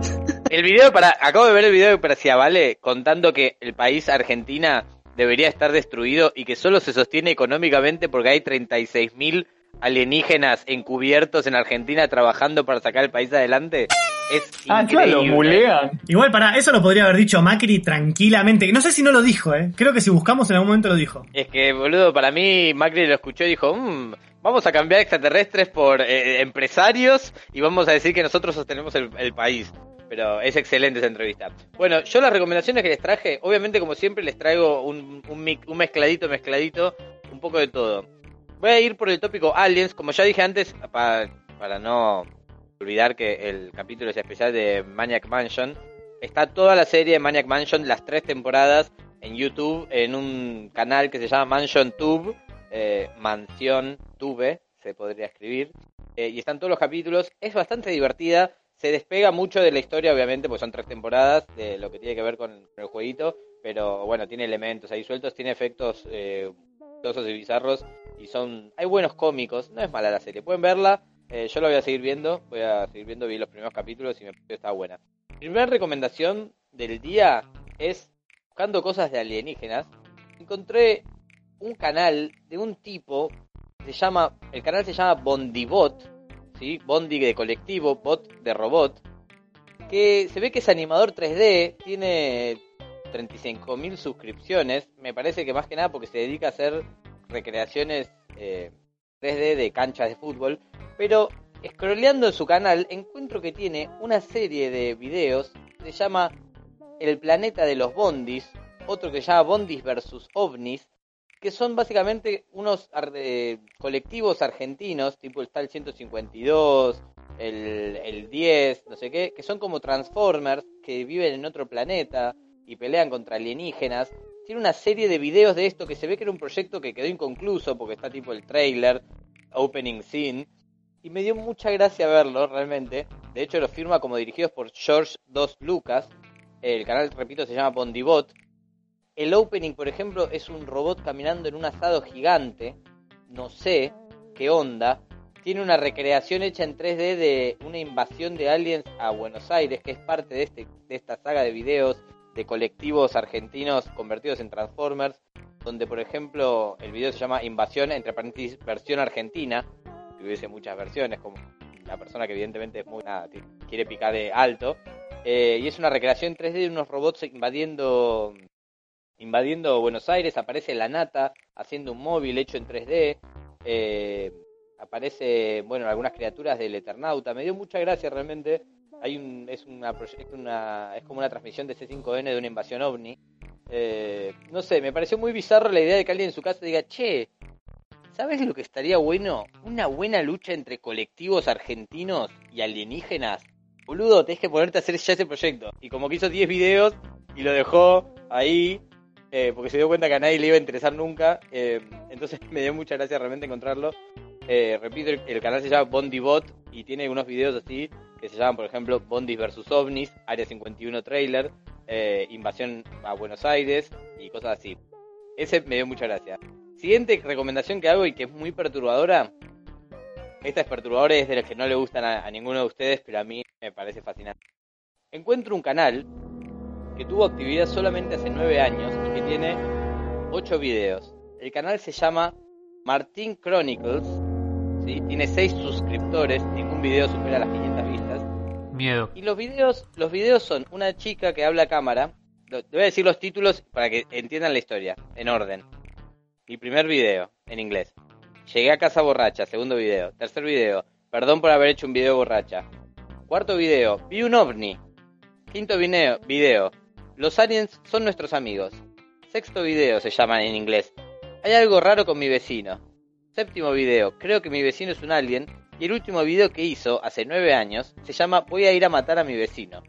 El video para. Acabo de ver el video de Perciavale contando que el país Argentina debería estar destruido y que solo se sostiene económicamente porque hay 36.000 alienígenas encubiertos en Argentina trabajando para sacar el país adelante. Es Ah, claro, increíble. mulean. Igual para eso lo podría haber dicho Macri tranquilamente. No sé si no lo dijo, ¿eh? Creo que si buscamos en algún momento lo dijo. Es que, boludo, para mí Macri lo escuchó y dijo, "Mm, vamos a cambiar extraterrestres por eh, empresarios y vamos a decir que nosotros sostenemos el, el país. Pero es excelente esa entrevista. Bueno, yo las recomendaciones que les traje, obviamente como siempre les traigo un, un, un mezcladito, mezcladito, un poco de todo. Voy a ir por el tópico Aliens, como ya dije antes, pa- para no olvidar que el capítulo es especial de Maniac Mansion. Está toda la serie de Maniac Mansion, las tres temporadas, en YouTube, en un canal que se llama Mansion Tube, eh, Tube, se podría escribir. Eh, y están todos los capítulos. Es bastante divertida. Se despega mucho de la historia, obviamente, porque son tres temporadas de lo que tiene que ver con el jueguito. Pero bueno, tiene elementos ahí sueltos, tiene efectos eh, y bizarros. Y son. Hay buenos cómicos. No es mala la serie. Pueden verla. Eh, yo la voy a seguir viendo. Voy a seguir viendo. Vi los primeros capítulos y me pareció está buena. Primera recomendación del día es buscando cosas de alienígenas. Encontré un canal de un tipo. Se llama. El canal se llama Bondibot. ¿sí? Bondi de colectivo, bot de robot. Que se ve que es animador 3D. Tiene 35.000 suscripciones. Me parece que más que nada porque se dedica a hacer recreaciones eh, 3D de canchas de fútbol. Pero scrolleando en su canal encuentro que tiene una serie de videos. Se llama El planeta de los bondis. Otro que se llama Bondis versus OVNIs. Que son básicamente unos eh, colectivos argentinos. Tipo está el 152. El, el 10, no sé qué, que son como Transformers que viven en otro planeta y pelean contra alienígenas. Tiene una serie de videos de esto que se ve que era un proyecto que quedó inconcluso porque está tipo el trailer, opening scene. Y me dio mucha gracia verlo realmente. De hecho lo firma como dirigidos por George Dos Lucas. El canal, repito, se llama Bondibot. El opening, por ejemplo, es un robot caminando en un asado gigante. No sé qué onda. Tiene una recreación hecha en 3D de una invasión de aliens a Buenos Aires, que es parte de, este, de esta saga de videos de colectivos argentinos convertidos en Transformers, donde por ejemplo el video se llama Invasión, entre paréntesis, versión argentina, que hubiese muchas versiones, como la persona que evidentemente es muy, nada, quiere picar de alto, Eh, y es una recreación 3D de unos robots invadiendo invadiendo Buenos Aires, aparece la nata haciendo un móvil hecho en 3D, eh, aparece, bueno, algunas criaturas del Eternauta, me dio mucha gracia realmente, hay un, es una, una, es como una transmisión de C5N de una invasión ovni, Eh, no sé, me pareció muy bizarro la idea de que alguien en su casa diga, che, ¿sabes lo que estaría bueno? Una buena lucha entre colectivos argentinos y alienígenas boludo, tenés que ponerte a hacer ya ese proyecto. Y como que hizo 10 videos y lo dejó ahí, eh, porque se dio cuenta que a nadie le iba a interesar nunca. eh, entonces <laughs> me dio mucha gracia realmente encontrarlo. Eh, repito, el, el canal se llama Bondi Bot y tiene unos videos así que se llaman, por ejemplo, Bondis vs OVNIs, Área 51 Trailer, eh, Invasión a Buenos Aires y cosas así. Ese me dio mucha gracia. Siguiente recomendación que hago y que es muy perturbadora. Esta es perturbadora es de las que no le gustan a, a ninguno de ustedes, pero a mí me parece fascinante. Encuentro un canal que tuvo actividad solamente hace 9 años y que tiene 8 videos. El canal se llama Martin Chronicles. ¿Sí? Tiene 6 suscriptores, ningún video supera las 500 vistas. Miedo. Y los videos, los videos son una chica que habla a cámara. Te voy a decir los títulos para que entiendan la historia, en orden. Mi primer video, en inglés. Llegué a casa borracha, segundo video. Tercer video, perdón por haber hecho un video borracha. Cuarto video, vi un ovni. Quinto video, video, los aliens son nuestros amigos. Sexto video se llama en inglés. Hay algo raro con mi vecino. Séptimo video, creo que mi vecino es un alien. Y el último video que hizo, hace nueve años, se llama Voy a ir a matar a mi vecino.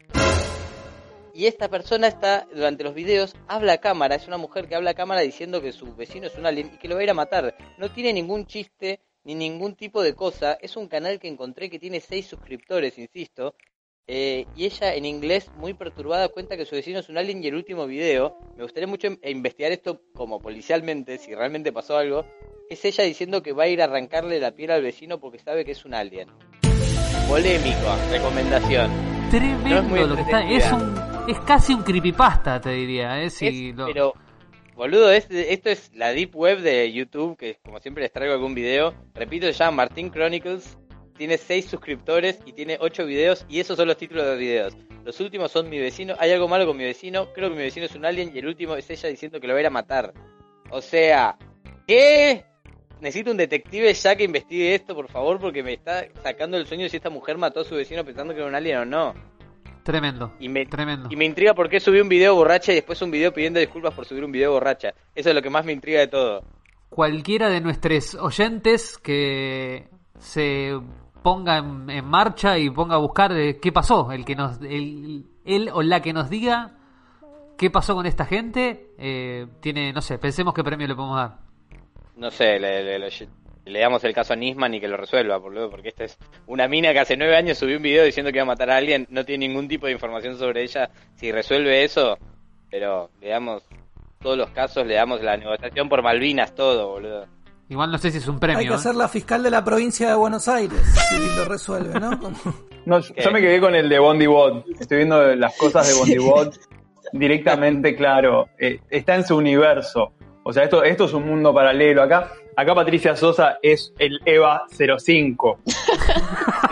Y esta persona está, durante los videos, habla a cámara, es una mujer que habla a cámara diciendo que su vecino es un alien y que lo va a ir a matar. No tiene ningún chiste ni ningún tipo de cosa. Es un canal que encontré que tiene seis suscriptores, insisto. Eh, y ella en inglés, muy perturbada, cuenta que su vecino es un alien y el último video, me gustaría mucho in- investigar esto como policialmente, si realmente pasó algo, es ella diciendo que va a ir a arrancarle la piel al vecino porque sabe que es un alien. Polémico, recomendación. Tremendo No es lo que está. Es, un, es casi un creepypasta, te diría. ¿eh? Si Es- lo- Pero, boludo, es- esto es la deep web de YouTube, que como siempre les traigo algún video. Repito, se llama Martin Chronicles. Tiene 6 suscriptores y tiene 8 videos. Y esos son los títulos de los videos. Los últimos son mi vecino. Hay algo malo con mi vecino. Creo que mi vecino es un alien. Y el último es ella diciendo que lo va a ir a matar. O sea, ¿qué? Necesito un detective ya que investigue esto, por favor, porque me está sacando el sueño si esta mujer mató a su vecino pensando que era un alien o no. Tremendo. Y me, Tremendo. y me intriga por qué subí un video borracha y después un video pidiendo disculpas por subir un video borracha. Eso es lo que más me intriga de todo. Cualquiera de nuestros oyentes que se ponga en, marcha y ponga a buscar de qué pasó, el que nos, el, él o la que nos diga qué pasó con esta gente, eh, tiene, no sé, pensemos qué premio le podemos dar. No sé, le- le- le damos el caso a Nisman y que lo resuelva, boludo, porque esta es una mina que hace nueve años subió un video diciendo que iba a matar a alguien, no tiene ningún tipo de información sobre ella. Si resuelve eso, pero le damos todos los casos, le damos la negociación por Malvinas, todo, boludo. Igual no sé si es un premio. Hay que ¿eh? hacer la fiscal de la provincia de Buenos Aires si lo resuelve, ¿no? Como- <laughs> No, yo me quedé con el de Bondi Bot. Estoy viendo las cosas de Bondi Bot directamente, claro. Eh, está en su universo. O sea, esto, esto es un mundo paralelo. Acá, acá Patricia Sosa es el EVA 05. <laughs>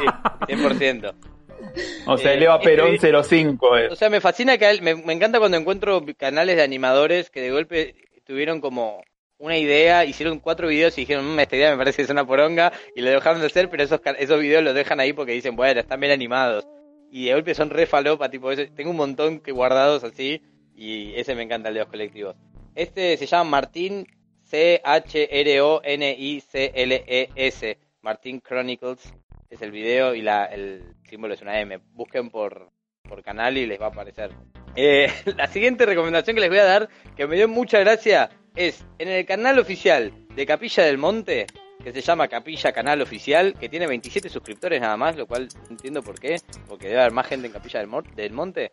Sí, 100%. O sea, el Eh, EVA este Perón video- 05 O sea, me fascina que me, me encanta cuando encuentro canales de animadores que de golpe tuvieron como una idea, hicieron cuatro videos y dijeron, "Mm, esta idea me parece que es una poronga, y lo dejaron de hacer, pero esos, esos videos los dejan ahí porque dicen, bueno, están bien animados. Y de golpe son re falopa, tipo, tengo un montón que guardados así, y ese me encanta el de los colectivos. Este se llama Martín C-H-R-O-N-I-C-L-E-S, Martín Chronicles, es el video y la, el símbolo es una M. Busquen por, por canal y les va a aparecer. Eh, <laughs> la siguiente recomendación que les voy a dar, que me dio mucha gracia, es en el canal oficial de Capilla del Monte, que se llama Capilla Canal Oficial, que tiene 27 suscriptores nada más, lo cual no entiendo por qué, porque debe haber más gente en Capilla del, Mor- del Monte.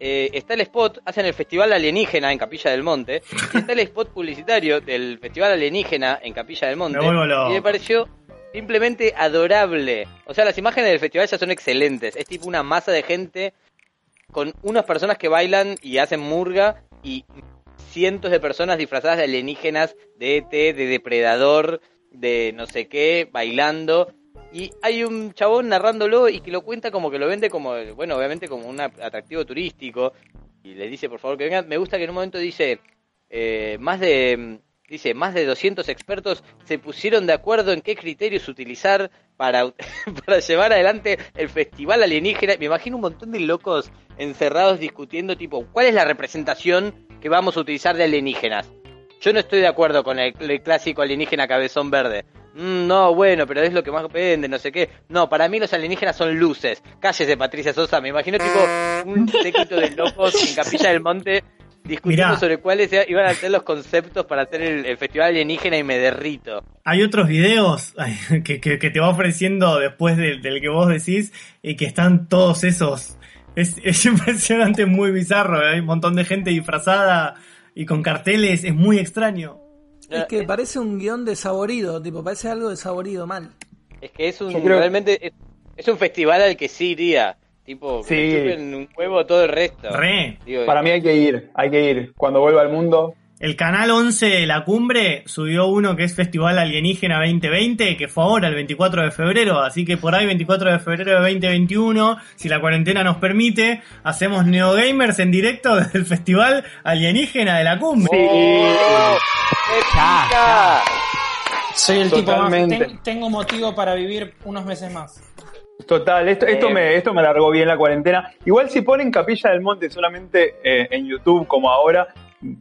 Eh, está el spot, hacen el Festival Alienígena en Capilla del Monte, y está el spot publicitario del Festival Alienígena en Capilla del Monte, Me y me pareció simplemente adorable. O sea, las imágenes del festival ya son excelentes, es tipo una masa de gente con unas personas que bailan y hacen murga y cientos de personas disfrazadas de alienígenas, de ET, de depredador, de no sé qué, bailando. Y hay un chabón narrándolo y que lo cuenta como que lo vende como, bueno, obviamente como un atractivo turístico. Y les dice, por favor, que vengan. Me gusta que en un momento dice, eh, más de, dice, más de 200 expertos se pusieron de acuerdo en qué criterios utilizar para, <laughs> para llevar adelante el festival alienígena. Me imagino un montón de locos encerrados discutiendo, tipo, ¿cuál es la representación que vamos a utilizar de alienígenas? Yo no estoy de acuerdo con el, el clásico alienígena cabezón verde. "Mm, no, bueno, pero es lo que más vende, no sé qué. No, para mí los alienígenas son luces. Cállese, Patricia Sosa. Me imagino tipo un séquito de locos en Capilla del Monte discutiendo Mirá. sobre cuáles iban a ser los conceptos para hacer el, el festival alienígena y me derrito. Hay otros videos <laughs> que, que- que te va ofreciendo después del, del que vos decís y que están todos esos. Es, es <laughs> impresionante, muy bizarro. Hay un montón de gente disfrazada y con carteles. Es muy extraño. Es Eh, que parece un guion desaborido, tipo, parece algo desaborido mal. Es que es un creo- realmente es, es un festival al que sí iría. Tipo, que Sí. me chupen un huevo todo el resto. Re. Digo, Para mí hay que ir, hay que ir. Cuando vuelva al mundo, El canal 11 de la cumbre subió uno que es Festival Alienígena 2020, que fue ahora el 24 de febrero, así que por ahí 24 de febrero de 2021, si la cuarentena nos permite, hacemos Neogamers en directo <laughs> desde el Festival Alienígena de la cumbre. ¡Oh! ¡Qué Ya, pica! Soy el tipo más. Totalmente. ten- tengo motivo para vivir unos meses más. Total, esto, esto, Eh. me, esto me alargó bien la cuarentena. Igual si ponen Capilla del Monte solamente eh, en YouTube como ahora,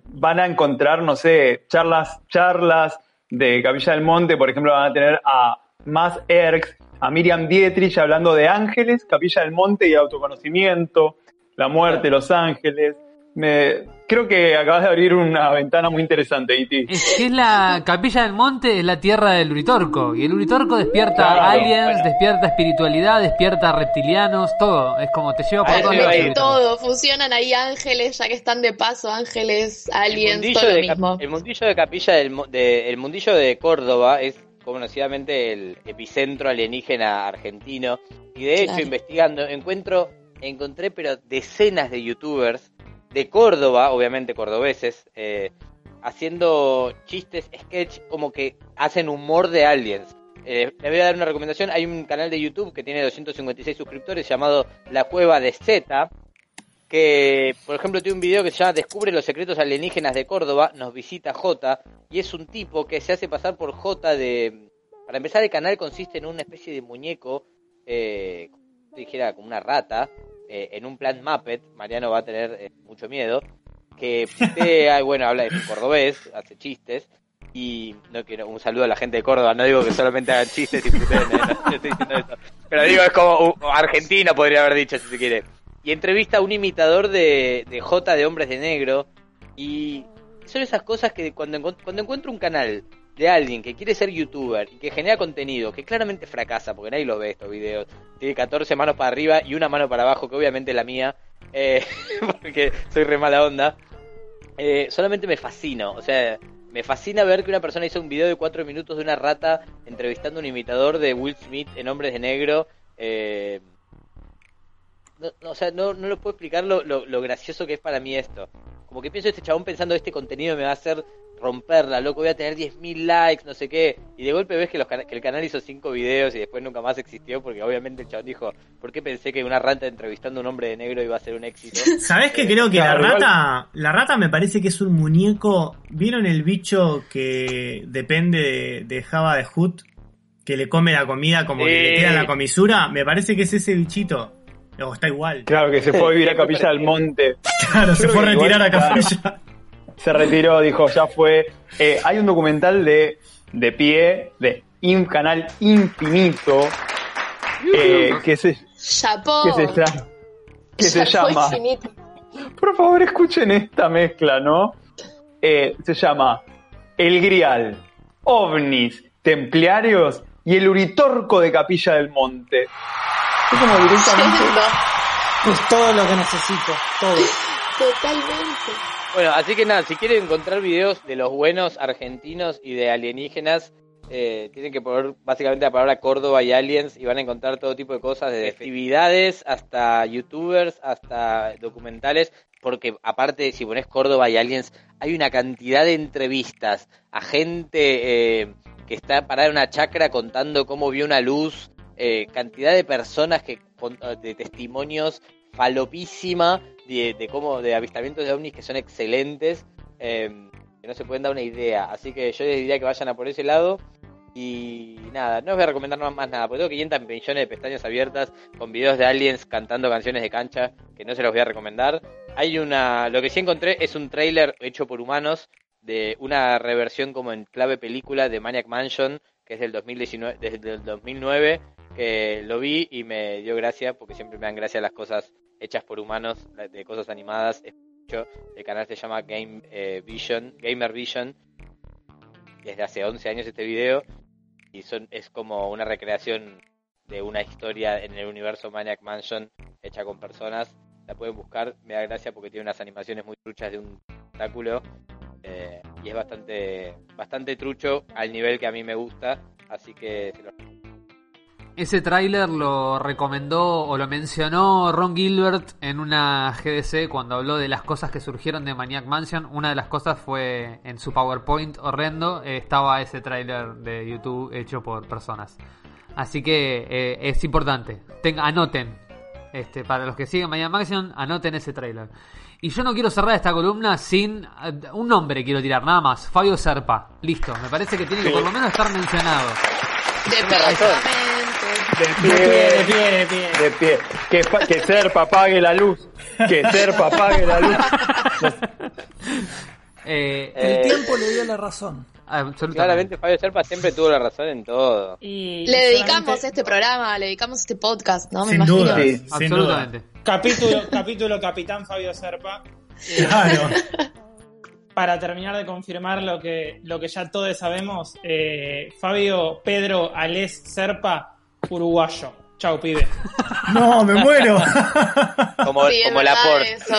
van a encontrar, no sé, charlas, charlas de Capilla del Monte, por ejemplo, van a tener a Más Erx, a Miriam Dietrich hablando de ángeles, Capilla del Monte y autoconocimiento, la muerte, los ángeles. Me, creo que acabas de abrir una ventana muy interesante, Iti. Es que es la capilla del monte, es la tierra del Uritorco. Y el Uritorco despierta Claro, aliens, bueno. despierta espiritualidad, despierta reptilianos, todo. Es como te lleva por todos lados. Todo, fusionan ahí ángeles, ya que están de paso, ángeles, El aliens, mundillo, todo lo mismo. el mundillo de Capilla del de- el mundillo de Córdoba es conocidamente el epicentro alienígena argentino y de hecho Claro. investigando encuentro encontré pero decenas de youtubers de Córdoba, obviamente cordobeses, eh, haciendo chistes, sketch como que hacen humor de aliens. Eh, voy a dar una recomendación. Hay un canal de YouTube que tiene 256 suscriptores llamado La Cueva de Z, que, por ejemplo, tiene un video que se llama Descubre los secretos alienígenas de Córdoba, nos visita J, y es un tipo que se hace pasar por J de... Para empezar, el canal consiste en una especie de muñeco, eh, dijera, como una rata, eh, en un plan Muppet, Mariano va a tener eh, mucho miedo, que <laughs> putea, y bueno, habla de cordobés, hace chistes, y no quiero un saludo a la gente de Córdoba, no digo que solamente hagan chistes y eh, no, no estoy diciendo eso. pero digo es como uh, Argentina podría haber dicho si se quiere. Y entrevista a un imitador de, de J de Hombres de Negro y son esas cosas que cuando, cuando encuentro un canal de alguien que quiere ser youtuber y que genera contenido, que claramente fracasa, porque nadie lo ve estos videos, tiene 14 manos para arriba y una mano para abajo, que obviamente es la mía, eh, <laughs> porque soy re mala onda, eh, solamente me fascino, o sea, me fascina ver que una persona hizo un video de 4 minutos de una rata entrevistando a un imitador de Will Smith en Hombres de Negro. Eh, no, no, o sea, no, no lo puedo explicar lo, lo, lo gracioso que es para mí esto. Como que pienso este chabón pensando este contenido me va a hacer romperla, loco, voy a tener 10.000 likes, no sé qué. Y de golpe ves que, los que el canal hizo 5 videos y después nunca más existió porque obviamente el chabón dijo, ¿por qué pensé que una rata entrevistando a un hombre de negro iba a ser un éxito? <laughs> ¿Sabés que creo que Claro, la igual- rata, la rata me parece que es un muñeco. ¿Vieron el bicho que depende de, de Java de Hood? Que le come la comida como que le queda la comisura. Me parece que es ese bichito. O está igual. Claro que se fue a vivir a <laughs> Capilla del Monte. Claro, se fue a retirar a Capilla. Se retiró, dijo, ya fue. Eh, hay un documental de, de pie, de un canal infinito, eh, que se, Chapó. que se, llama- que se Chapó llama infinito. Por favor, escuchen esta mezcla, ¿no? Eh, se llama El Grial, OVNIs, Templarios y el Uritorco de Capilla del Monte. Es como directamente... <laughs> Es todo lo que necesito. Todo. Totalmente. Bueno, así que nada, si quieren encontrar videos de los buenos argentinos y de alienígenas, eh, tienen que poner básicamente la palabra Córdoba y aliens y van a encontrar todo tipo de cosas, desde actividades hasta youtubers, hasta documentales, porque aparte si pones Córdoba y aliens, hay una cantidad de entrevistas a gente eh, que está parada en una chacra contando cómo vio una luz, eh, cantidad de personas que de testimonios falopísima de, cómo de avistamientos de ovnis que son excelentes eh, que no se pueden dar una idea así que yo les diría que vayan a por ese lado y nada, no os voy a recomendar más, más nada, porque tengo 500 millones de pestañas abiertas con videos de aliens cantando canciones de cancha que no se los voy a recomendar. Hay una, lo que sí encontré es un trailer hecho por humanos de una reversión como en clave película de Maniac Mansion que es del 2019, desde el 2009, que lo vi y me dio gracia, porque siempre me dan gracia las cosas hechas por humanos, de cosas animadas. El canal se llama Game eh, Vision, Gamer Vision. Desde hace 11 años este video y son es como una recreación de una historia en el universo Maniac Mansion hecha con personas. La pueden buscar, me da gracia porque tiene unas animaciones muy truchas de un espectáculo eh, y es bastante bastante trucho al nivel que a mí me gusta, así que se lo Ese tráiler lo recomendó o lo mencionó Ron Gilbert en una GDC cuando habló de las cosas que surgieron de Maniac Mansion. Una de las cosas fue en su PowerPoint horrendo, eh, estaba ese tráiler de YouTube hecho por personas. Así que eh, es importante. Ten- anoten. Este, para los que siguen Maniac Mansion, anoten ese tráiler. Y yo no quiero cerrar esta columna sin eh, un nombre quiero tirar, nada más. Fabio Serpa. Listo. Me parece que tiene que por lo menos estar mencionado. De De pie, pie, de pie, de pie. de pie. Que, Serpa apague la luz. Que Serpa apague la luz. <laughs> Eh, El Eh, tiempo le dio la razón. absolutamente. Claramente Fabio Serpa siempre tuvo la razón en todo. Y Le dedicamos este programa, le dedicamos este podcast, ¿no? Me Sin imagino. duda, Sí, sin Absolutamente. Capítulo, capítulo Capitán Fabio Serpa. duda. <laughs> Claro. Para terminar de confirmar lo que, lo que ya todos sabemos, eh, Fabio Pedro Alés Serpa, uruguayo. Chau, pibe. <laughs> No, me muero. Como, Sí, es como Laporte. eso.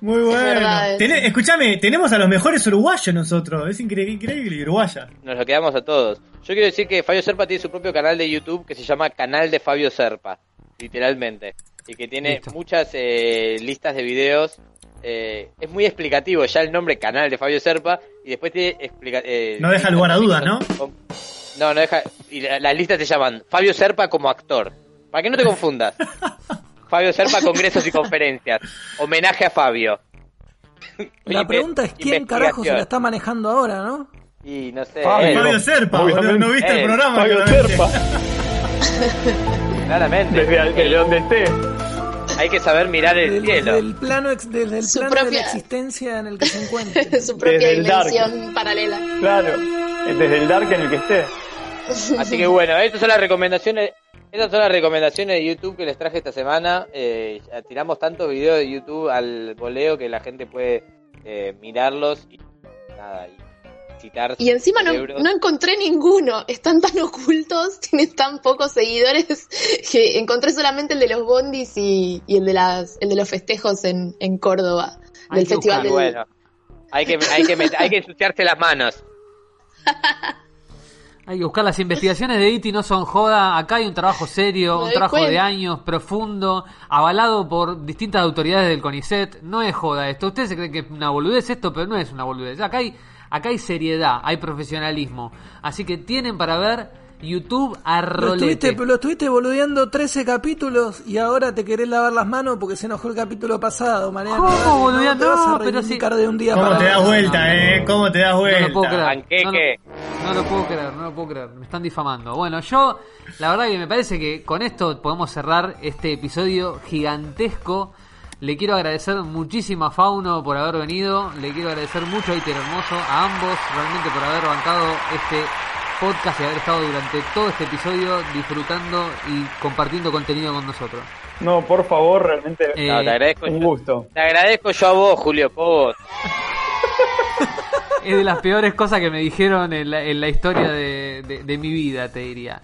Muy bueno. escuchame, tenemos a los mejores uruguayos nosotros. Es increíble, increíble uruguaya. Nos lo quedamos a todos. Yo quiero decir que Fabio Serpa tiene su propio canal de YouTube que se llama Canal de Fabio Serpa, literalmente. Y que tiene Listo. muchas eh, listas de videos. eh, es muy explicativo ya el nombre Canal de Fabio Serpa. Y después tiene explica eh, No deja lugar a dudas, son- No, no deja. Y la- las listas se llaman Fabio Serpa como actor. Para que no te confundas. <laughs> Fabio Serpa, congresos y conferencias. Homenaje a Fabio. La pregunta es quién carajo se la está manejando ahora, ¿no? Y no sé. Fabio. él, Fabio Serpa, boludo, ¿no viste el Eh, programa? Fabio claramente? Serpa. <laughs> claramente. Desde, desde donde esté. Hay que saber mirar el Del, cielo. del plano, ex- desde el Su plano de propia- la existencia en el que se encuentra. <laughs> Su propia Desde el dark. dimensión paralela. Claro. Desde el dark en el que esté. <laughs> Así que bueno, estas son las recomendaciones. Estas son las recomendaciones de YouTube que les traje esta semana. Eh, tiramos tantos videos de YouTube al voleo que la gente puede eh, mirarlos y nada, y citar Y encima no, no encontré ninguno. Están tan ocultos, <laughs> tienen tan pocos seguidores que encontré solamente el de los bondis y, y el de las el de los festejos en, en Córdoba. Hay Del que festival del, bueno, hay que, hay que, met- hay que ensuciarse las manos. <laughs> Hay que buscar las investigaciones de Iti no son joda. Acá hay un trabajo serio, Me un trabajo de años, profundo, avalado por distintas autoridades del CONICET. No es joda esto. Ustedes se creen que es una boludez esto, pero no es una boludez. Acá hay, acá hay seriedad, hay profesionalismo. Así que tienen para ver YouTube a Lo rolete. estuviste, lo estuviste boludeando 13 capítulos y ahora te querés lavar las manos porque se enojó el capítulo pasado, Mariano. ¿Cómo, boludeando? No, pero sí. de un día ¿Cómo para te das vuelta, no, eh? ¿Cómo te das No vuelta? lo puedo creer. No, lo- no lo puedo creer, no lo puedo creer. Me están difamando. Bueno, yo, la verdad que me parece que con esto podemos cerrar este episodio gigantesco. Le quiero agradecer muchísimo a Fauno por haber venido. Le quiero agradecer mucho a Iter Hermoso, a ambos, realmente por haber bancado este podcast y haber estado durante todo este episodio disfrutando y compartiendo contenido con nosotros. No, por favor, realmente. Eh, No, te agradezco un yo. gusto. Te agradezco yo a vos, Julio Povos. es de las peores cosas que me dijeron en la, en la historia de, de- de mi vida, te diría.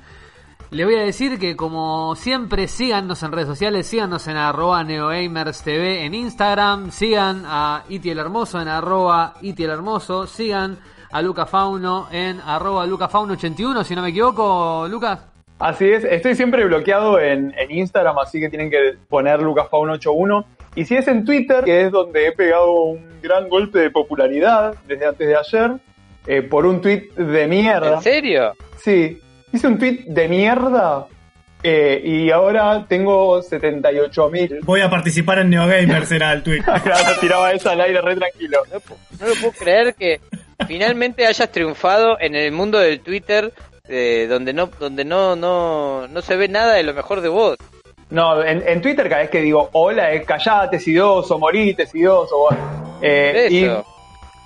Le voy a decir que como siempre síganos en redes sociales, síganos en arroba neogamerstv en Instagram, sigan a Iti el Hermoso en arroba Iti el Hermoso, sigan a Luca Fauno en arroba lucafauno81, si no me equivoco, Lucas. Así es, estoy siempre bloqueado en, en Instagram, así que tienen que poner lucasfaun81. Y si es en Twitter, que es donde he pegado un gran golpe de popularidad desde antes de ayer, eh, por un tweet de mierda. ¿En serio? Sí, hice un tweet de mierda eh, y ahora tengo 78 mil. Voy a participar en Neogamer, será el tweet. <laughs> Claro, tiraba esa al aire re tranquilo. No, lo puedo creer que finalmente hayas triunfado en el mundo del Twitter eh, donde no donde no, no no se ve nada de lo mejor de vos. No, en, en Twitter cada vez que digo hola es callate, sidoso, morite, sidoso. Eh, y Eso.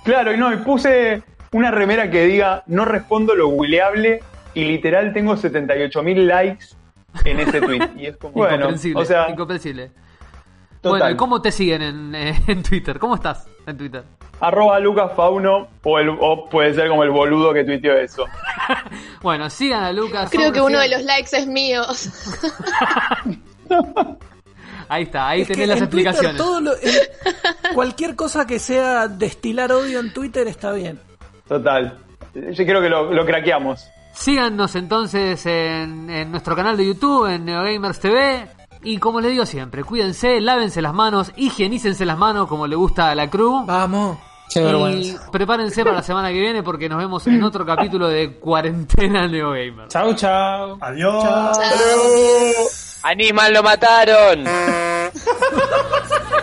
Claro, y no, y puse una remera que diga no respondo lo googleable y literal tengo 78 mil likes en ese tweet. Y es como, bueno, incomprensible, o sea, incomprensible. total. Bueno, ¿y cómo te siguen en, eh, <laughs> en Twitter? ¿Cómo estás en Twitter? Arroba Lucas Fauno o, el, o puede ser como el boludo que tuiteó eso. <laughs> Bueno, sigan a Lucas. Creo que uno de los likes es mío. <laughs> Ahí está, ahí Es tenés las Twitter explicaciones. todo lo- en- cualquier cosa que sea destilar odio en Twitter está bien. Total. Yo creo que lo, lo craqueamos. Síganos entonces en, en nuestro canal de YouTube, en NeoGamers TV. Y como les digo siempre, cuídense, lávense las manos, higienícense las manos como le gusta a la crew. Vamos. Qué Y vergüenza. prepárense para la semana que viene porque nos vemos en otro capítulo de Cuarentena NeoGamers. Chau, chau. Adiós. Chao. ¡Animal lo mataron! <laughs>